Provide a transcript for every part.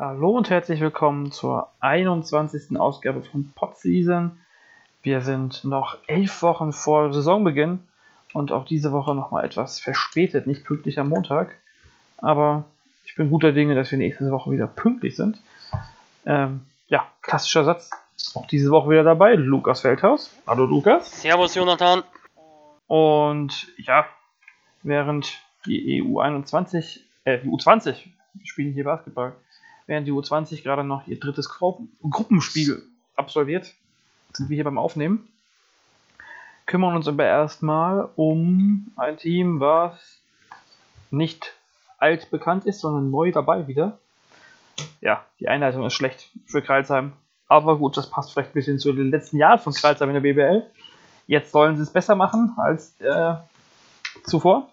Hallo und herzlich willkommen zur 21. Ausgabe von Podseason. Wir sind noch elf Wochen vor Saisonbeginn und auch diese Woche nochmal etwas verspätet, nicht pünktlich am Montag. Aber ich bin guter Dinge, dass wir nächste Woche wieder pünktlich sind. Ähm, ja, klassischer Satz. Auch diese Woche wieder dabei, Lukas Feldhaus. Hallo Lukas. Servus Jonathan. Und ja, während die EU21, äh, die U20, wir spielen hier Basketball, während die U20 gerade noch ihr drittes Gru Gruppenspiel absolviert, sind wir hier beim Aufnehmen. Kümmern uns aber erstmal um ein Team, was nicht alt bekannt ist, sondern neu dabei wieder. Ja, die Einleitung ist schlecht für Kreilsheim. Aber gut, das passt vielleicht ein bisschen zu den letzten Jahren von Kreilsheim in der BBL. Jetzt sollen sie es besser machen als äh, zuvor.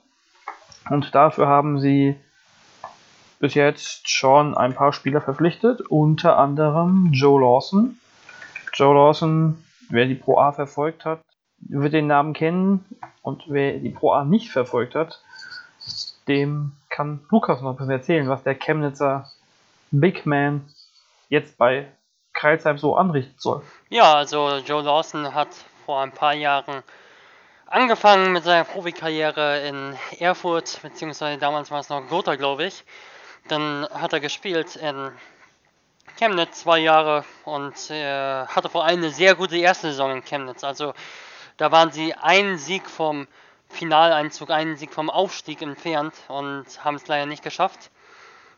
Und dafür haben sie bis jetzt schon ein paar Spieler verpflichtet, unter anderem Joe Lawson. Joe Lawson, wer die Pro A verfolgt hat, wird den Namen kennen und wer die Pro A nicht verfolgt hat, dem kann Lukas noch ein bisschen erzählen, was der Chemnitzer Big Man jetzt bei Kreilsheim so anrichten soll. Ja, also Joe Lawson hat vor ein paar Jahren angefangen mit seiner Profikarriere in Erfurt, beziehungsweise damals war es noch Gotha, glaube ich. Dann hat er gespielt in Chemnitz zwei Jahre und äh, hatte vor allem eine sehr gute erste Saison in Chemnitz. Also da waren sie einen Sieg vom Finaleinzug, einen Sieg vom Aufstieg entfernt und haben es leider nicht geschafft.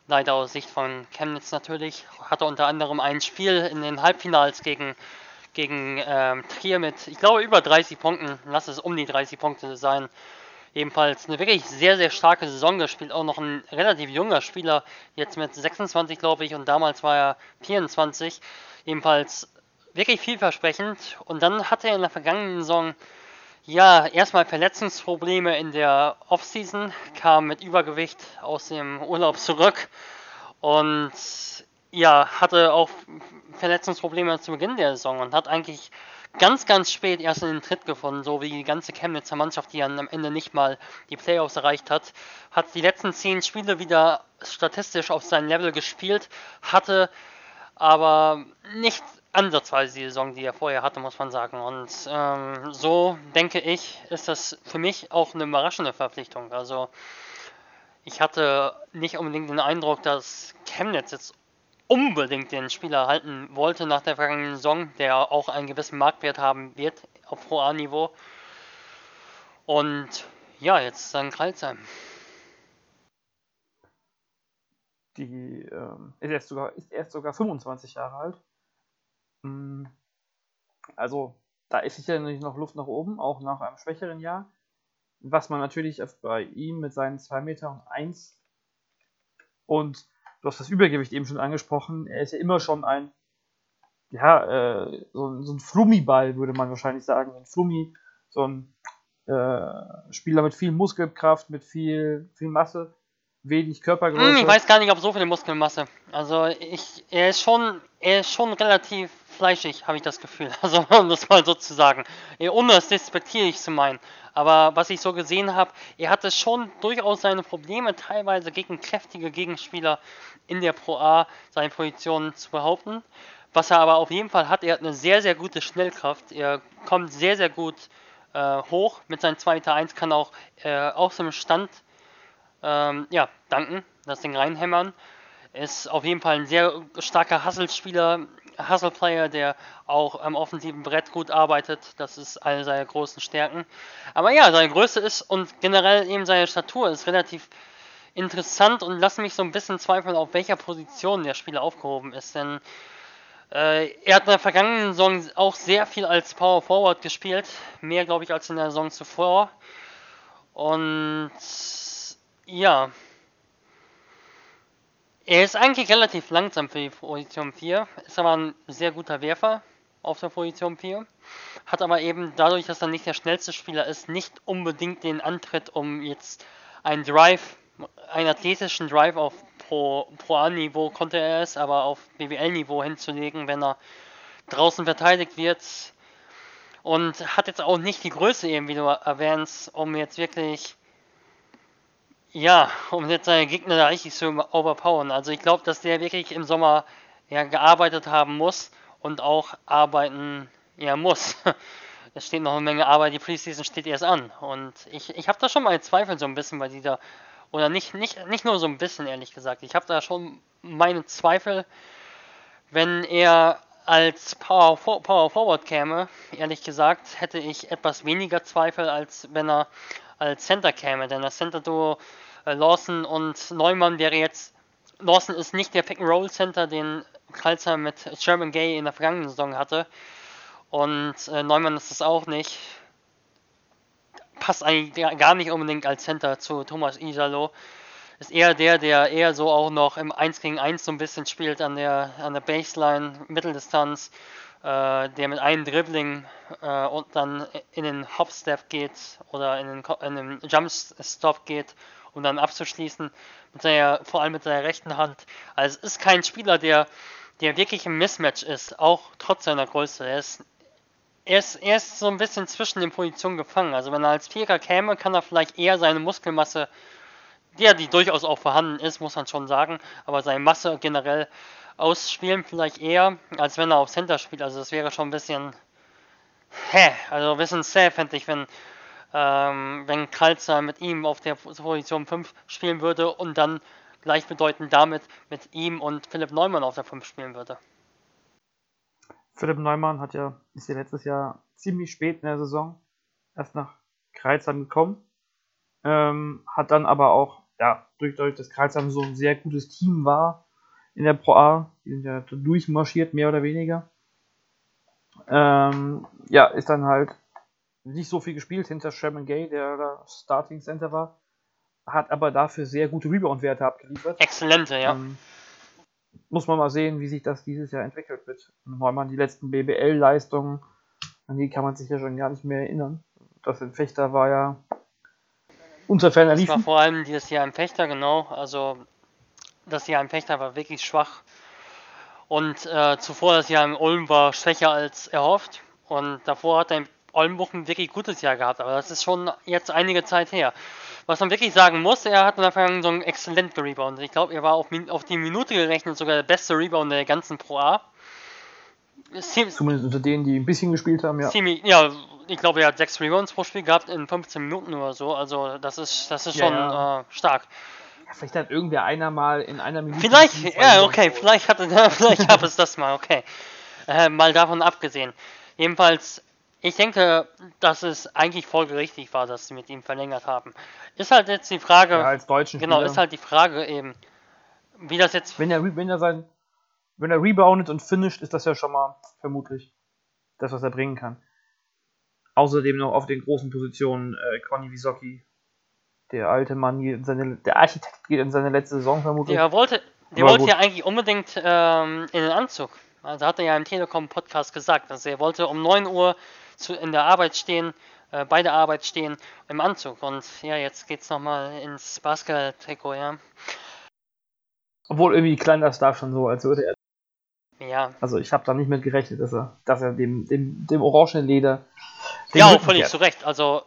Leider aus Sicht von Chemnitz natürlich. Hatte unter anderem ein Spiel in den Halbfinals gegen, gegen ähm, Trier mit, ich glaube, über 30 Punkten. Lass es um die 30 Punkte sein. Ebenfalls eine wirklich sehr, sehr starke Saison gespielt. Auch noch ein relativ junger Spieler, jetzt mit 26, glaube ich, und damals war er 24. Ebenfalls wirklich vielversprechend. Und dann hatte er in der vergangenen Saison ja, erstmal Verletzungsprobleme in der Offseason, kam mit Übergewicht aus dem Urlaub zurück und ja, hatte auch Verletzungsprobleme zu Beginn der Saison und hat eigentlich ganz, ganz spät erst in den Tritt gefunden, so wie die ganze Chemnitzer Mannschaft, die dann am Ende nicht mal die Playoffs erreicht hat. Hat die letzten zehn Spiele wieder statistisch auf sein Level gespielt, hatte aber nicht ansatzweise die Saison, die er vorher hatte, muss man sagen. Und ähm, so denke ich, ist das für mich auch eine überraschende Verpflichtung. Also ich hatte nicht unbedingt den Eindruck, dass Chemnitz jetzt unbedingt den Spieler halten wollte nach der vergangenen Saison, der auch einen gewissen Marktwert haben wird auf Pro A-Niveau. Und ja, jetzt dann Kreilsheim. Die ähm, ist, erst sogar, ist erst sogar 25 Jahre alt. Mm, also, da ist sicherlich noch Luft nach oben, auch nach einem schwächeren Jahr. Was man natürlich bei ihm mit seinen 2 Meter und 1 und du hast das Übergewicht eben schon angesprochen, er ist ja immer schon ein, ja, äh, so, so ein Flummi-Ball, würde man wahrscheinlich sagen. Ein Flummi, so ein äh, Spieler mit viel Muskelkraft, mit viel, viel Masse, wenig Körpergröße. Hm, ich weiß gar nicht, ob so viel Muskelmasse. Also ich, er ist schon, er ist schon relativ fleischig, habe ich das Gefühl. Also um das mal so zu sagen. Ohne es despektierlich zu meinen. Aber was ich so gesehen habe, er hatte schon durchaus seine Probleme, teilweise gegen kräftige Gegenspieler in der Pro A seine Position zu behaupten. Was er aber auf jeden Fall hat, er hat eine sehr, sehr gute Schnellkraft. Er kommt sehr, sehr gut äh, hoch. Mit seinen 2 Meter 1 kann auch äh, aus dem Stand ähm, ja, danken, das Ding reinhämmern. Ist auf jeden Fall ein sehr starker Hustle-Spieler, Hustle-Player, der auch am offensiven Brett gut arbeitet. Das ist eine seiner großen Stärken. Aber ja, seine Größe ist und generell eben seine Statur ist relativ interessant und lass mich so ein bisschen zweifeln, auf welcher Position der Spieler aufgehoben ist. Denn äh, er hat in der vergangenen Saison auch sehr viel als Power Forward gespielt. Mehr, glaube ich, als in der Saison zuvor. Und ja, er ist eigentlich relativ langsam für die Position 4, ist aber ein sehr guter Werfer auf der Position 4. Hat aber eben dadurch, dass er nicht der schnellste Spieler ist, nicht unbedingt den Antritt, um jetzt einen Drive, einen athletischen Drive auf Pro, Pro A-Niveau konnte er es, aber auf BWL-Niveau hinzulegen, wenn er draußen verteidigt wird. Und hat jetzt auch nicht die Größe eben, wie du erwähnst, um jetzt wirklich Ja, um jetzt seine Gegner da richtig zu overpowern. Also ich glaube, dass der wirklich im Sommer ja gearbeitet haben muss und auch arbeiten ja muss. Es steht noch eine Menge Arbeit, die Preseason steht erst an. Und ich, ich habe da schon meine Zweifel so ein bisschen bei dieser, oder nicht, nicht, nicht nur so ein bisschen, ehrlich gesagt. Ich habe da schon meine Zweifel, wenn er als Power, Power Forward käme, ehrlich gesagt, hätte ich etwas weniger Zweifel, als wenn er als Center käme. Denn das Center-Duo äh, Lawson und Neumann wäre jetzt. Lawson ist nicht der Pick-and-Roll-Center, den Kalzer mit Sherman Gay in der vergangenen Saison hatte. Und äh, Neumann ist es auch nicht. Passt eigentlich gar nicht unbedingt als Center zu Thomas Isalo. Ist eher der, der eher so auch noch im 1 gegen 1 so ein bisschen spielt an der, an der Baseline, Mitteldistanz, äh, der mit einem Dribbling äh, und dann in den Hop-Step geht oder in den, in den Jump-Stop geht, um dann abzuschließen, mit seiner, vor allem mit seiner rechten Hand. Also es ist kein Spieler, der, der wirklich im Mismatch ist, auch trotz seiner Größe. Er ist er ist, er ist so ein bisschen zwischen den Positionen gefangen. Also wenn er als Vierer käme, kann er vielleicht eher seine Muskelmasse, der die durchaus auch vorhanden ist, muss man schon sagen, aber seine Masse generell ausspielen vielleicht eher, als wenn er auf Center spielt. Also das wäre schon ein bisschen, hä, also ein bisschen sehr fände ich, wenn, ähm, wenn Kralzer mit ihm auf der Position 5 spielen würde und dann gleichbedeutend damit mit ihm und Philipp Neumann auf der 5 spielen würde. Philipp Neumann hat ja, ist ja letztes Jahr ziemlich spät in der Saison erst nach Kreuzheim gekommen. Ähm, hat dann aber auch, ja, durch, durch das Kreuzheim so ein sehr gutes Team war in der Pro A, die sind ja durchmarschiert, mehr oder weniger. Ähm, ja, ist dann halt nicht so viel gespielt hinter Sherman Gay, der da Starting Center war, hat aber dafür sehr gute Rebound-Werte abgeliefert. Exzellente, ja. Ähm, muss man mal sehen, wie sich das dieses Jahr entwickelt wird. Man die letzten BBL-Leistungen, an die kann man sich ja schon gar nicht mehr erinnern. Das in Fechter war ja unter ferner Das war vor allem dieses Jahr im Fechter, genau. Also das Jahr im Fechter war wirklich schwach. Und äh, zuvor das Jahr im Ulm war schwächer als erhofft. Und davor hat er in Oldenburg ein wirklich gutes Jahr gehabt. Aber das ist schon jetzt einige Zeit her was man wirklich sagen muss, er hat in der Vergangenheit so einen exzellent gereboundet. Ich glaube, er war auf, auf, die Minute gerechnet sogar der beste Rebounder der ganzen Pro A. Zumindest unter denen, die ein bisschen gespielt haben, ja. Ziemlich, ja, ich glaube, er hat sechs Rebounds pro Spiel gehabt in 15 Minuten oder so. Also das ist, das ist ja, schon ja. Äh, stark. Ja, vielleicht hat irgendwer einer mal in einer Minute. Vielleicht, ja, okay, vielleicht, hat, vielleicht gab es das mal, okay. Äh, mal davon abgesehen. Jedenfalls, ich denke, dass es eigentlich folgerichtig war, dass sie mit ihm verlängert haben. Ist halt jetzt die Frage. Ja, als deutschen Genau, Spieler. ist halt die Frage eben, wie das jetzt. Wenn er, wenn er sein, wenn er reboundet und finisht, ist das ja schon mal vermutlich das, was er bringen kann. Außerdem noch auf den großen Positionen äh, Conny Wisocki, der alte Mann, in seine, der Architekt geht in seine letzte Saison vermutlich. Der wollte, der wollte ja eigentlich unbedingt ähm, in den Anzug. Also hat er ja im Telekom-Podcast gesagt, dass er wollte um 9 Uhr zu, in der Arbeit stehen, äh, bei der Arbeit stehen im Anzug. Und ja, jetzt geht's nochmal ins Basketball-Trikot, ja. Obwohl irgendwie klein das da schon so, als würde er. Ja. Also ich habe da nicht mit gerechnet, dass er, dass er dem, dem, dem orangenen Leder. Ja, völlig zu Recht. Also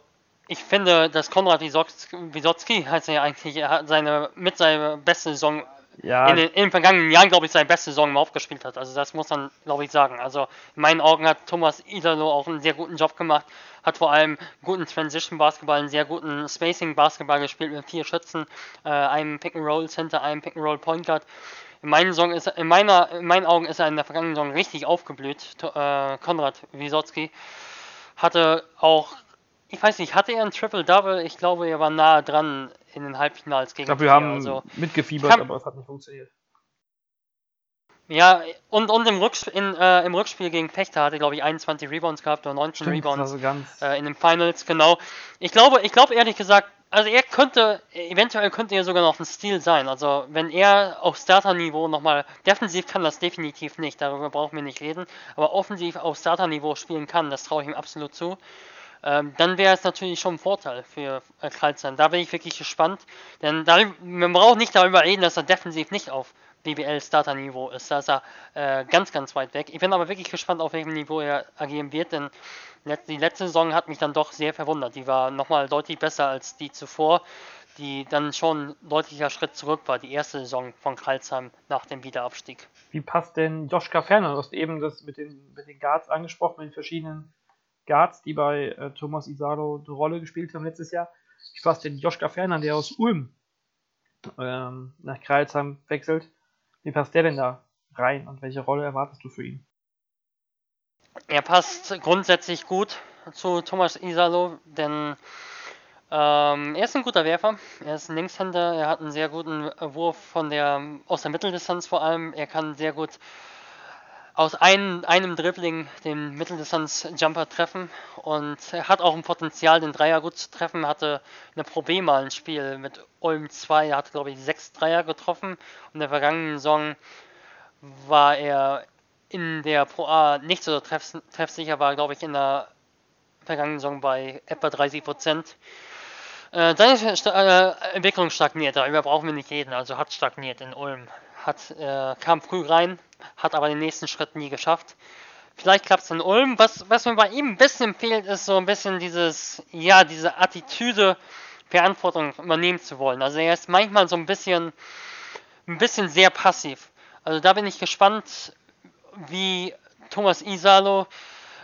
ich finde, dass Konrad Wisotzki er ja eigentlich, hat seine mit seiner beste Saison ja. in, den, in den vergangenen Jahren, glaube ich, seine beste Saison mal aufgespielt hat. Also das muss man, glaube ich, sagen. Also in meinen Augen hat Thomas Idalo auch einen sehr guten Job gemacht, hat vor allem guten Transition-Basketball, einen sehr guten Spacing-Basketball gespielt mit vier Schützen, äh, einem Pick-and-Roll-Center, einem Pick-and-Roll-Point Guard. In meinen, Song ist, in, meiner, in meinen Augen ist er in der vergangenen Saison richtig aufgeblüht, äh, Konrad Wisotzki. Hatte auch ich weiß nicht, hatte er ein Triple-Double? Ich glaube, er war nahe dran in den Halbfinals gegen Ich glaube, wir haben also, mitgefiebert, kann, aber es hat nicht funktioniert. Ja, und, und im, Rückspiel, in, äh, im Rückspiel gegen Fechter hatte, glaube ich, 21 Rebounds gehabt oder 19 Stimmt, Rebounds also äh, in den Finals, genau. Ich glaube, ich glaube ehrlich gesagt, also er könnte, eventuell könnte er sogar noch ein Stil sein. Also wenn er auf Starter-Niveau nochmal, defensiv kann das definitiv nicht, darüber brauchen wir nicht reden, aber offensiv auf Starter-Niveau spielen kann, das traue ich ihm absolut zu ähm, dann wäre es natürlich schon ein Vorteil für äh, Karlsson. Da bin ich wirklich gespannt, denn darüber, man braucht nicht darüber reden, dass er defensiv nicht auf BBL-Starter-Niveau ist. Da ist er äh, ganz, ganz weit weg. Ich bin aber wirklich gespannt, auf welchem Niveau er agieren wird, denn die letzte Saison hat mich dann doch sehr verwundert. Die war nochmal deutlich besser als die zuvor. die dann schon ein deutlicher Schritt zurück war, die erste Saison von Karlsheim nach dem Wiederabstieg. Wie passt denn Joschka Ferner? Du hast eben das mit den, mit den Guards angesprochen, mit den verschiedenen Guards, die bei äh, Thomas Isalo eine Rolle gespielt haben letztes Jahr. Wie passt denn Joschka Ferner, der aus Ulm ähm, nach Kreilsheim wechselt? Wie passt der denn da rein und welche Rolle erwartest du für ihn? Er passt grundsätzlich gut zu Thomas Isalo, denn ähm, er ist ein guter Werfer. Er ist ein Linkshänder. Er hat einen sehr guten Wurf von der, aus der Mitteldistanz vor allem. Er kann sehr gut aus ein, einem Dribbling den Mitteldistanz-Jumper treffen und er hat auch ein Potenzial, den Dreier gut zu treffen. Hatte eine Probe mal ein Spiel mit Ulm 2, er hat glaube ich sechs Dreier getroffen und in der vergangenen Saison war er in der Pro A nicht so treff, treffsicher, war glaube ich in der vergangenen Saison bei etwa 30 Prozent. Äh, seine äh, Entwicklung stagniert, darüber brauchen wir nicht reden, also hat stagniert in Ulm. Hat, äh, kam früh rein, hat aber den nächsten Schritt nie geschafft. Vielleicht klappt es in Ulm. Was, was mir bei ihm ein bisschen fehlt, ist so ein bisschen dieses, ja, diese Attitüde, Verantwortung übernehmen zu wollen. Also er ist manchmal so ein bisschen, ein bisschen sehr passiv. Also da bin ich gespannt, wie Thomas Isalo,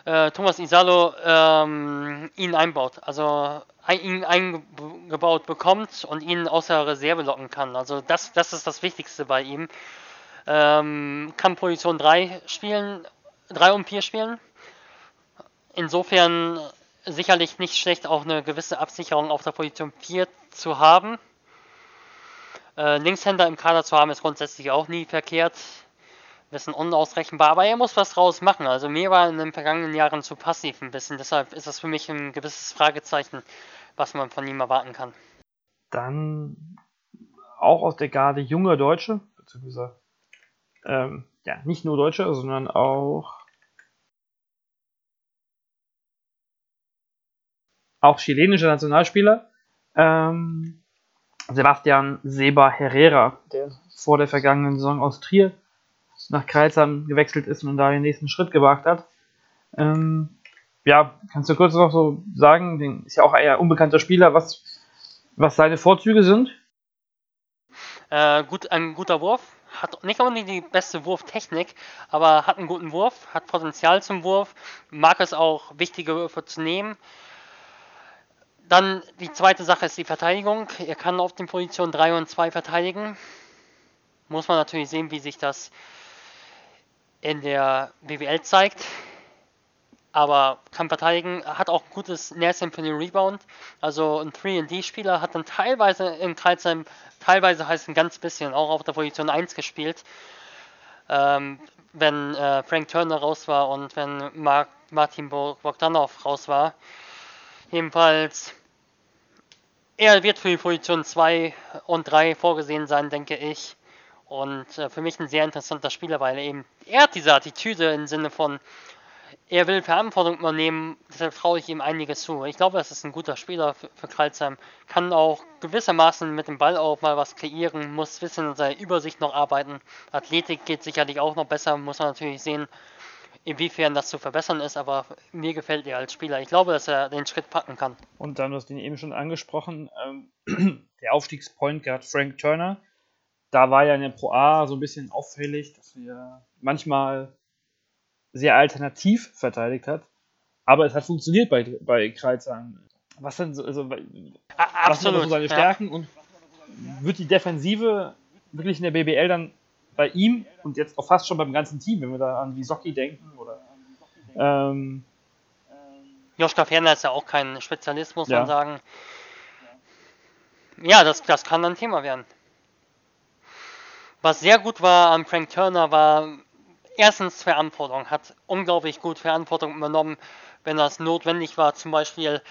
äh, Thomas Isalo ähm, ihn einbaut. Also ihn eingebaut bekommt und ihn außer Reserve locken kann. Also das, das ist das Wichtigste bei ihm. Ähm, kann Position 3 spielen, 3 und 4 spielen. Insofern sicherlich nicht schlecht, auch eine gewisse Absicherung auf der Position 4 zu haben. Äh, Linkshänder im Kader zu haben, ist grundsätzlich auch nie verkehrt. Ein bisschen unausrechenbar, aber er muss was draus machen. Also mir war in den vergangenen Jahren zu passiv ein bisschen. Deshalb ist das für mich ein gewisses Fragezeichen, was man von ihm erwarten kann. Dann auch aus der Garde junge Deutsche, beziehungsweise ähm, ja, nicht nur Deutsche, sondern auch auch chilenische Nationalspieler. Ähm, Sebastian Seba Herrera, der vor der vergangenen Saison aus Trier nach Kreilsheim gewechselt ist und da den nächsten Schritt gewagt hat. Ähm, ja, kannst du kurz noch so sagen, den ist ja auch eher unbekannter Spieler, was, was seine Vorzüge sind? Äh, gut, ein guter Wurf, hat nicht unbedingt die beste Wurftechnik, aber hat einen guten Wurf, hat Potenzial zum Wurf, mag es auch, wichtige Würfe zu nehmen. Dann die zweite Sache ist die Verteidigung. Er kann auf den Positionen 3 und 2 verteidigen. Muss man natürlich sehen, wie sich das in der BWL zeigt. Aber kann verteidigen, hat auch ein gutes Näschen für den Rebound. Also ein 3D-Spieler hat dann teilweise im Kreisheim teilweise heißt ein ganz bisschen, auch auf der Position 1 gespielt. Ähm, wenn äh, Frank Turner raus war und wenn Mark, Martin Bogdanov raus war. Jedenfalls, er wird für die Position 2 und 3 vorgesehen sein, denke ich. Und äh, für mich ein sehr interessanter Spieler, weil er eben, er hat diese Attitüde im Sinne von, er will Verantwortung übernehmen, deshalb traue ich ihm einiges zu. Ich glaube, das ist ein guter Spieler für, für Kreuzheim. Kann auch gewissermaßen mit dem Ball auch mal was kreieren, muss ein bisschen in seiner Übersicht noch arbeiten. Athletik geht sicherlich auch noch besser, muss man natürlich sehen, inwiefern das zu verbessern ist, aber mir gefällt er als Spieler. Ich glaube, dass er den Schritt packen kann. Und dann, du hast ihn eben schon angesprochen, ähm, der Aufstiegspoint Guard Frank Turner. Da war ja in der Pro A so ein bisschen auffällig, dass wir manchmal sehr alternativ verteidigt hat. Aber es hat funktioniert bei, bei Kreuzheim. Was sind so, also, was sind so seine Stärken ja. und wird die Defensive wirklich in der BBL dann bei ihm und jetzt auch fast schon beim ganzen Team, wenn wir da an Visocki denken oder ähm, Joschka Ferner ist ja auch kein Spezialist, muss ja. man sagen. Ja, das, das kann ein Thema werden. Was sehr gut war an Frank Turner war erstens Verantwortung, hat unglaublich gut Verantwortung übernommen, wenn das notwendig war. Zum Beispiel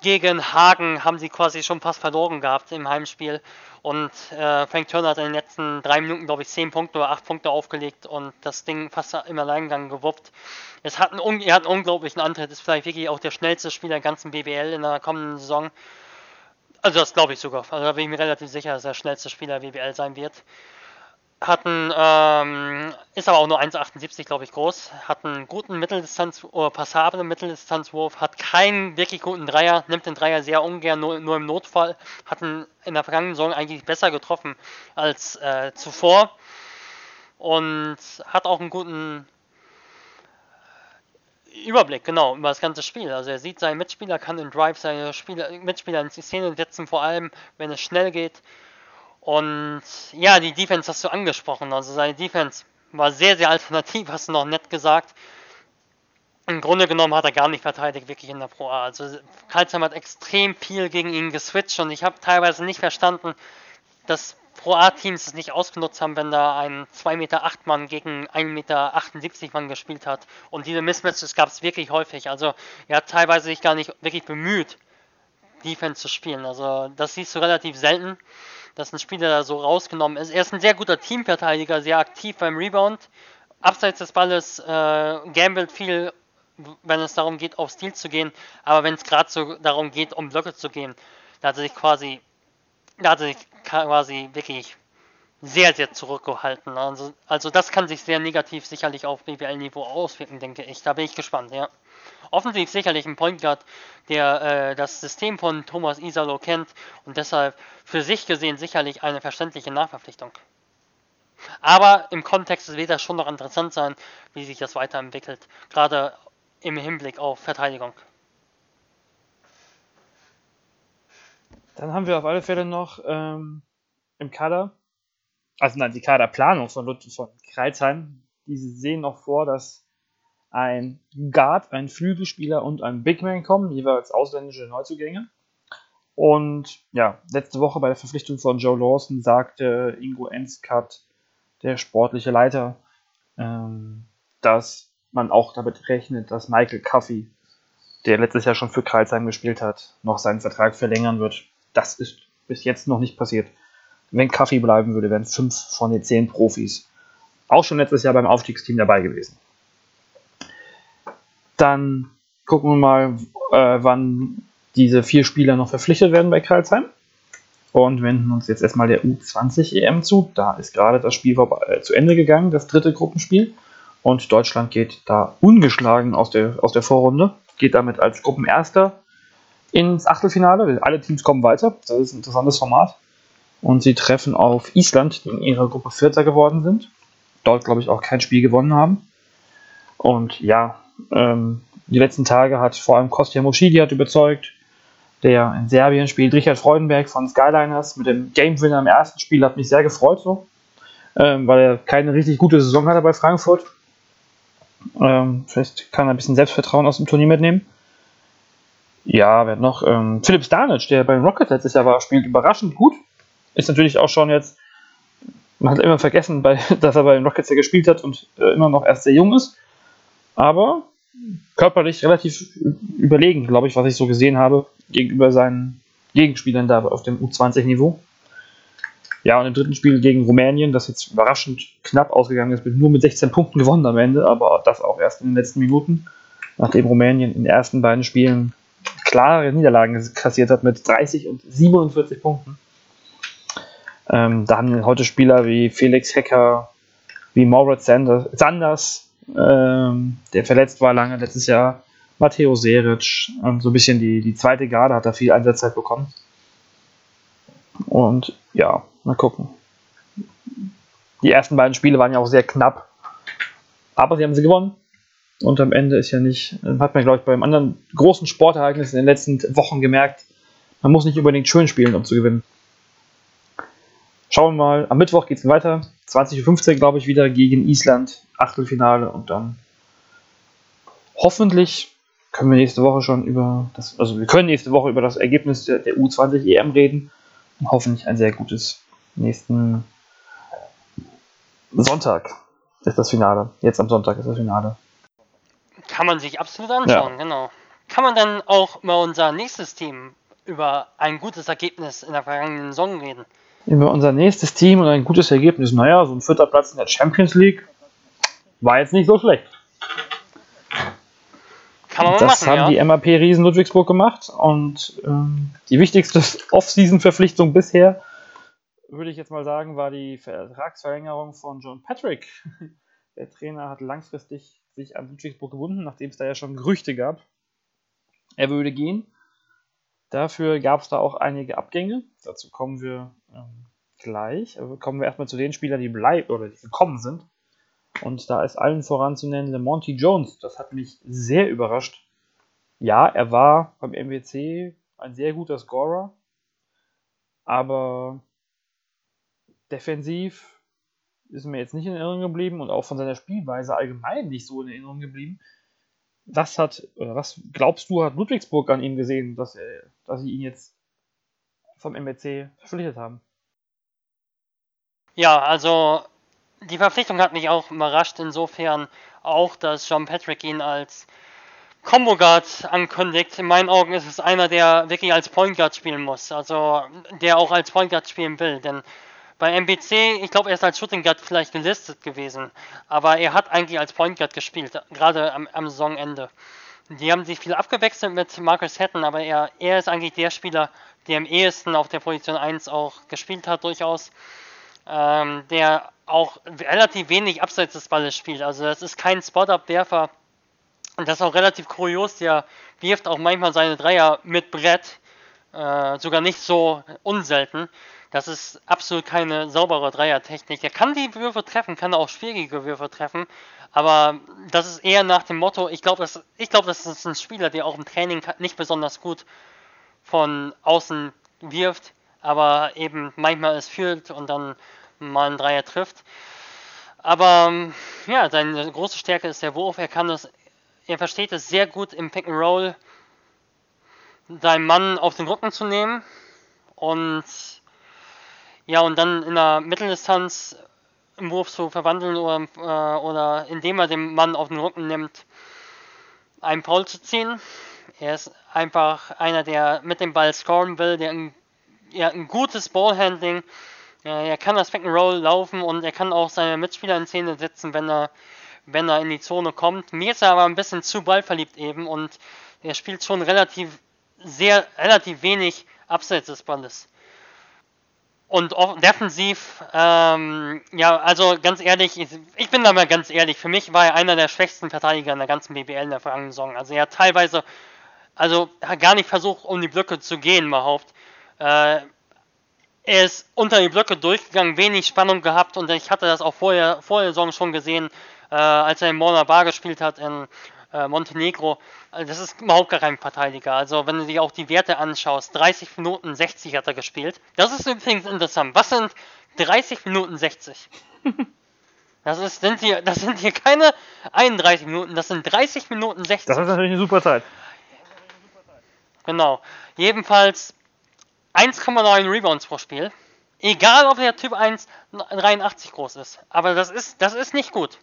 gegen Hagen haben sie quasi schon fast verloren gehabt im Heimspiel. Und äh, Frank Turner hat in den letzten drei Minuten, glaube ich, zehn Punkte oder acht Punkte aufgelegt und das Ding fast im Alleingang gewuppt. Es hat einen, er hat einen unglaublichen Antritt, ist vielleicht wirklich auch der schnellste Spieler der ganzen BBL in der kommenden Saison. Also das glaube ich sogar. Also da bin ich mir relativ sicher, dass er der schnellste Spieler BBL sein wird. Hatten, ähm, ist aber auch nur 1,78 glaube ich groß, hat einen guten Mitteldistanz- oder passablen Mitteldistanzwurf, hat keinen wirklich guten Dreier, nimmt den Dreier sehr ungern, nur, nur im Notfall, hat ihn in der vergangenen Saison eigentlich besser getroffen als äh, zuvor und hat auch einen guten Überblick, genau, über das ganze Spiel. Also er sieht seinen Mitspieler, kann im Drive seine Spieler, Mitspieler in die Szene setzen, vor allem wenn es schnell geht. Und ja, die Defense hast du angesprochen. Also seine Defense war sehr, sehr alternativ, hast du noch nett gesagt. Im Grunde genommen hat er gar nicht verteidigt, wirklich in der Pro A. Also Karlsheim hat extrem viel gegen ihn geswitcht und ich habe teilweise nicht verstanden, dass Pro A-Teams es nicht ausgenutzt haben, wenn da ein 2,8 Meter Mann gegen 1,78 Meter Mann gespielt hat. Und diese Mismatches gab es wirklich häufig. Also er hat teilweise sich gar nicht wirklich bemüht, Defense zu spielen. Also das siehst du relativ selten, dass ein Spieler da so rausgenommen ist. Er ist ein sehr guter Teamverteidiger, sehr aktiv beim Rebound. Abseits des Balles äh, gambelt viel, wenn es darum geht, aufs Stil zu gehen. Aber wenn es gerade so darum geht, um Blöcke zu gehen, da hat er sich quasi da hat er sich quasi wirklich sehr, sehr zurückgehalten. Also, also das kann sich sehr negativ sicherlich auf BWL-Niveau auswirken, denke ich. Da bin ich gespannt, ja. Offensiv sicherlich ein Point Guard, der äh, das System von Thomas Isalo kennt und deshalb für sich gesehen sicherlich eine verständliche Nachverpflichtung. Aber im Kontext wird das schon noch interessant sein, wie sich das weiterentwickelt, gerade im Hinblick auf Verteidigung. Dann haben wir auf alle Fälle noch ähm, im Kader, also nein, die Kaderplanung von, von Kreuzheim, diese sehen noch vor, dass ein Guard, ein Flügelspieler und ein Big Man kommen, jeweils ausländische Neuzugänge. Und ja, letzte Woche bei der Verpflichtung von Joe Lawson sagte Ingo Enskat, der sportliche Leiter, ähm, dass man auch damit rechnet, dass Michael Cuffey, der letztes Jahr schon für Kreuzheim gespielt hat, noch seinen Vertrag verlängern wird. Das ist bis jetzt noch nicht passiert. Wenn Kaffee bleiben würde, wären fünf von den zehn Profis auch schon letztes Jahr beim Aufstiegsteam dabei gewesen. Dann gucken wir mal, äh, wann diese vier Spieler noch verpflichtet werden bei Karlsheim. Und wenden uns jetzt erstmal der U20 EM zu. Da ist gerade das Spiel äh, zu Ende gegangen, das dritte Gruppenspiel. Und Deutschland geht da ungeschlagen aus der, aus der Vorrunde. Geht damit als Gruppenerster ins Achtelfinale. Alle Teams kommen weiter. Das ist ein interessantes Format. Und sie treffen auf Island, die in ihrer Gruppe Vierter geworden sind. Dort, glaube ich, auch kein Spiel gewonnen haben. Und ja, ähm, die letzten Tage hat vor allem Kostja Moschidi überzeugt, der in Serbien spielt. Richard Freudenberg von Skyliners mit dem Game Winner im ersten Spiel hat mich sehr gefreut, so, ähm, weil er keine richtig gute Saison hatte bei Frankfurt. Ähm, vielleicht kann er ein bisschen Selbstvertrauen aus dem Turnier mitnehmen. Ja, wer noch? Ähm, Philipp Stanic, der bei den Rockets letztes Jahr war, spielt überraschend gut. Ist natürlich auch schon jetzt, man hat immer vergessen, bei, dass er bei den Rockets ja gespielt hat und äh, immer noch erst sehr jung ist. Aber körperlich relativ überlegen, glaube ich, was ich so gesehen habe, gegenüber seinen Gegenspielern da auf dem U20-Niveau. Ja, und im dritten Spiel gegen Rumänien, das jetzt überraschend knapp ausgegangen ist, mit nur mit 16 Punkten gewonnen am Ende, aber das auch erst in den letzten Minuten, nachdem Rumänien in den ersten beiden Spielen klare Niederlagen kassiert hat mit 30 und 47 Punkten. Ähm, da haben heute Spieler wie Felix Hecker, wie Moritz Sanders, Sanders ähm, der verletzt war lange letztes Jahr, Matteo Seric, ähm, so ein bisschen die, die zweite Garde hat da viel Einsatzzeit bekommen. Und ja, mal gucken. Die ersten beiden Spiele waren ja auch sehr knapp, aber sie haben sie gewonnen. Und am Ende ist ja nicht, hat man, glaube ich, beim anderen großen Sportereignis in den letzten Wochen gemerkt, man muss nicht unbedingt schön spielen, um zu gewinnen. Schauen wir mal, am Mittwoch geht es weiter. 20.15 Uhr, glaube ich, wieder gegen Island, Achtelfinale und dann hoffentlich können wir nächste Woche schon über das, also wir können nächste Woche über das Ergebnis der, der U20 EM reden und hoffentlich ein sehr gutes nächsten Sonntag ist das Finale. Jetzt am Sonntag ist das Finale. Kann man sich absolut anschauen, ja. genau. Kann man dann auch über unser nächstes Team über ein gutes Ergebnis in der vergangenen Saison reden? Über unser nächstes Team und ein gutes Ergebnis. Naja, so ein vierter Platz in der Champions League war jetzt nicht so schlecht. Kann man das machen, haben ja. die MAP Riesen Ludwigsburg gemacht und ähm, die wichtigste Off-Season-Verpflichtung bisher würde ich jetzt mal sagen, war die Vertragsverlängerung von John Patrick. Der Trainer hat langfristig sich an Ludwigsburg gebunden, nachdem es da ja schon Gerüchte gab. Er würde gehen. Dafür gab es da auch einige Abgänge. Dazu kommen wir ähm, gleich. Aber kommen wir erstmal zu den Spielern, die bleiben oder die gekommen sind. Und da ist allen voran zu nennen Monty Jones. Das hat mich sehr überrascht. Ja, er war beim MWC ein sehr guter Scorer, aber defensiv ist mir jetzt nicht in Erinnerung geblieben und auch von seiner Spielweise allgemein nicht so in Erinnerung geblieben. Was hat, oder was glaubst du, hat Ludwigsburg an ihm gesehen, dass, er, dass sie ihn jetzt vom MBC verpflichtet haben? Ja, also die Verpflichtung hat mich auch überrascht, insofern auch, dass John Patrick ihn als Combo Guard ankündigt. In meinen Augen ist es einer, der wirklich als Point Guard spielen muss, also der auch als Point Guard spielen will, denn bei MBC, ich glaube, er ist als Shooting Guard vielleicht gelistet gewesen, aber er hat eigentlich als Point Guard gespielt, gerade am, am Saisonende. Die haben sich viel abgewechselt mit Marcus Hatton, aber er, er ist eigentlich der Spieler, der am ehesten auf der Position 1 auch gespielt hat, durchaus. Ähm, der auch relativ wenig abseits des Balles spielt. Also das ist kein Spot-Up-Werfer. Und das ist auch relativ kurios. Der wirft auch manchmal seine Dreier mit Brett. Äh, sogar nicht so unselten. Das ist absolut keine saubere Dreiertechnik. Der kann die Würfe treffen, kann auch schwierige Würfe treffen, aber das ist eher nach dem Motto, ich glaube, das, glaub, das ist ein Spieler, der auch im Training nicht besonders gut von außen wirft, aber eben manchmal es fühlt und dann mal einen Dreier trifft. Aber ja, seine große Stärke ist der Wurf. Er kann es, er versteht es sehr gut im Pick and Roll, seinen Mann auf den Rücken zu nehmen und ja, und dann in der Mitteldistanz im Wurf zu verwandeln oder, äh, oder indem er den Mann auf den Rücken nimmt, einen Foul zu ziehen. Er ist einfach einer, der mit dem Ball scoren will, der ein, ja, ein gutes Ballhandling. Ja, er kann das Pick and Roll laufen und er kann auch seine Mitspieler in Szene setzen, wenn er, wenn er in die Zone kommt. Mir ist er aber ein bisschen zu ballverliebt eben und er spielt schon relativ sehr relativ wenig abseits des Balles. Und defensiv, ähm, ja, also ganz ehrlich, ich, ich, bin da mal ganz ehrlich, für mich war er einer der schwächsten Verteidiger in der ganzen BBL in der vergangenen Saison. Also er hat teilweise, also hat gar nicht versucht, um die Blöcke zu gehen überhaupt. Äh, er ist unter die Blöcke durchgegangen, wenig Spannung gehabt und ich hatte das auch vorher, vor der Saison schon gesehen, äh, als er in Mona Bar gespielt hat in äh, Montenegro. Also das ist überhaupt gar kein Verteidiger. Also wenn du dir auch die Werte anschaust, 30 Minuten 60 hat er gespielt. Das ist übrigens interessant. Was sind 30 Minuten 60? Das, ist, sind hier, das sind hier keine 31 Minuten, das sind 30 Minuten 60. Das ist natürlich eine super Zeit. Genau. Jedenfalls 1,9 Rebounds pro Spiel. Egal, ob der Typ 1,83 groß ist. Aber das ist, das ist nicht gut.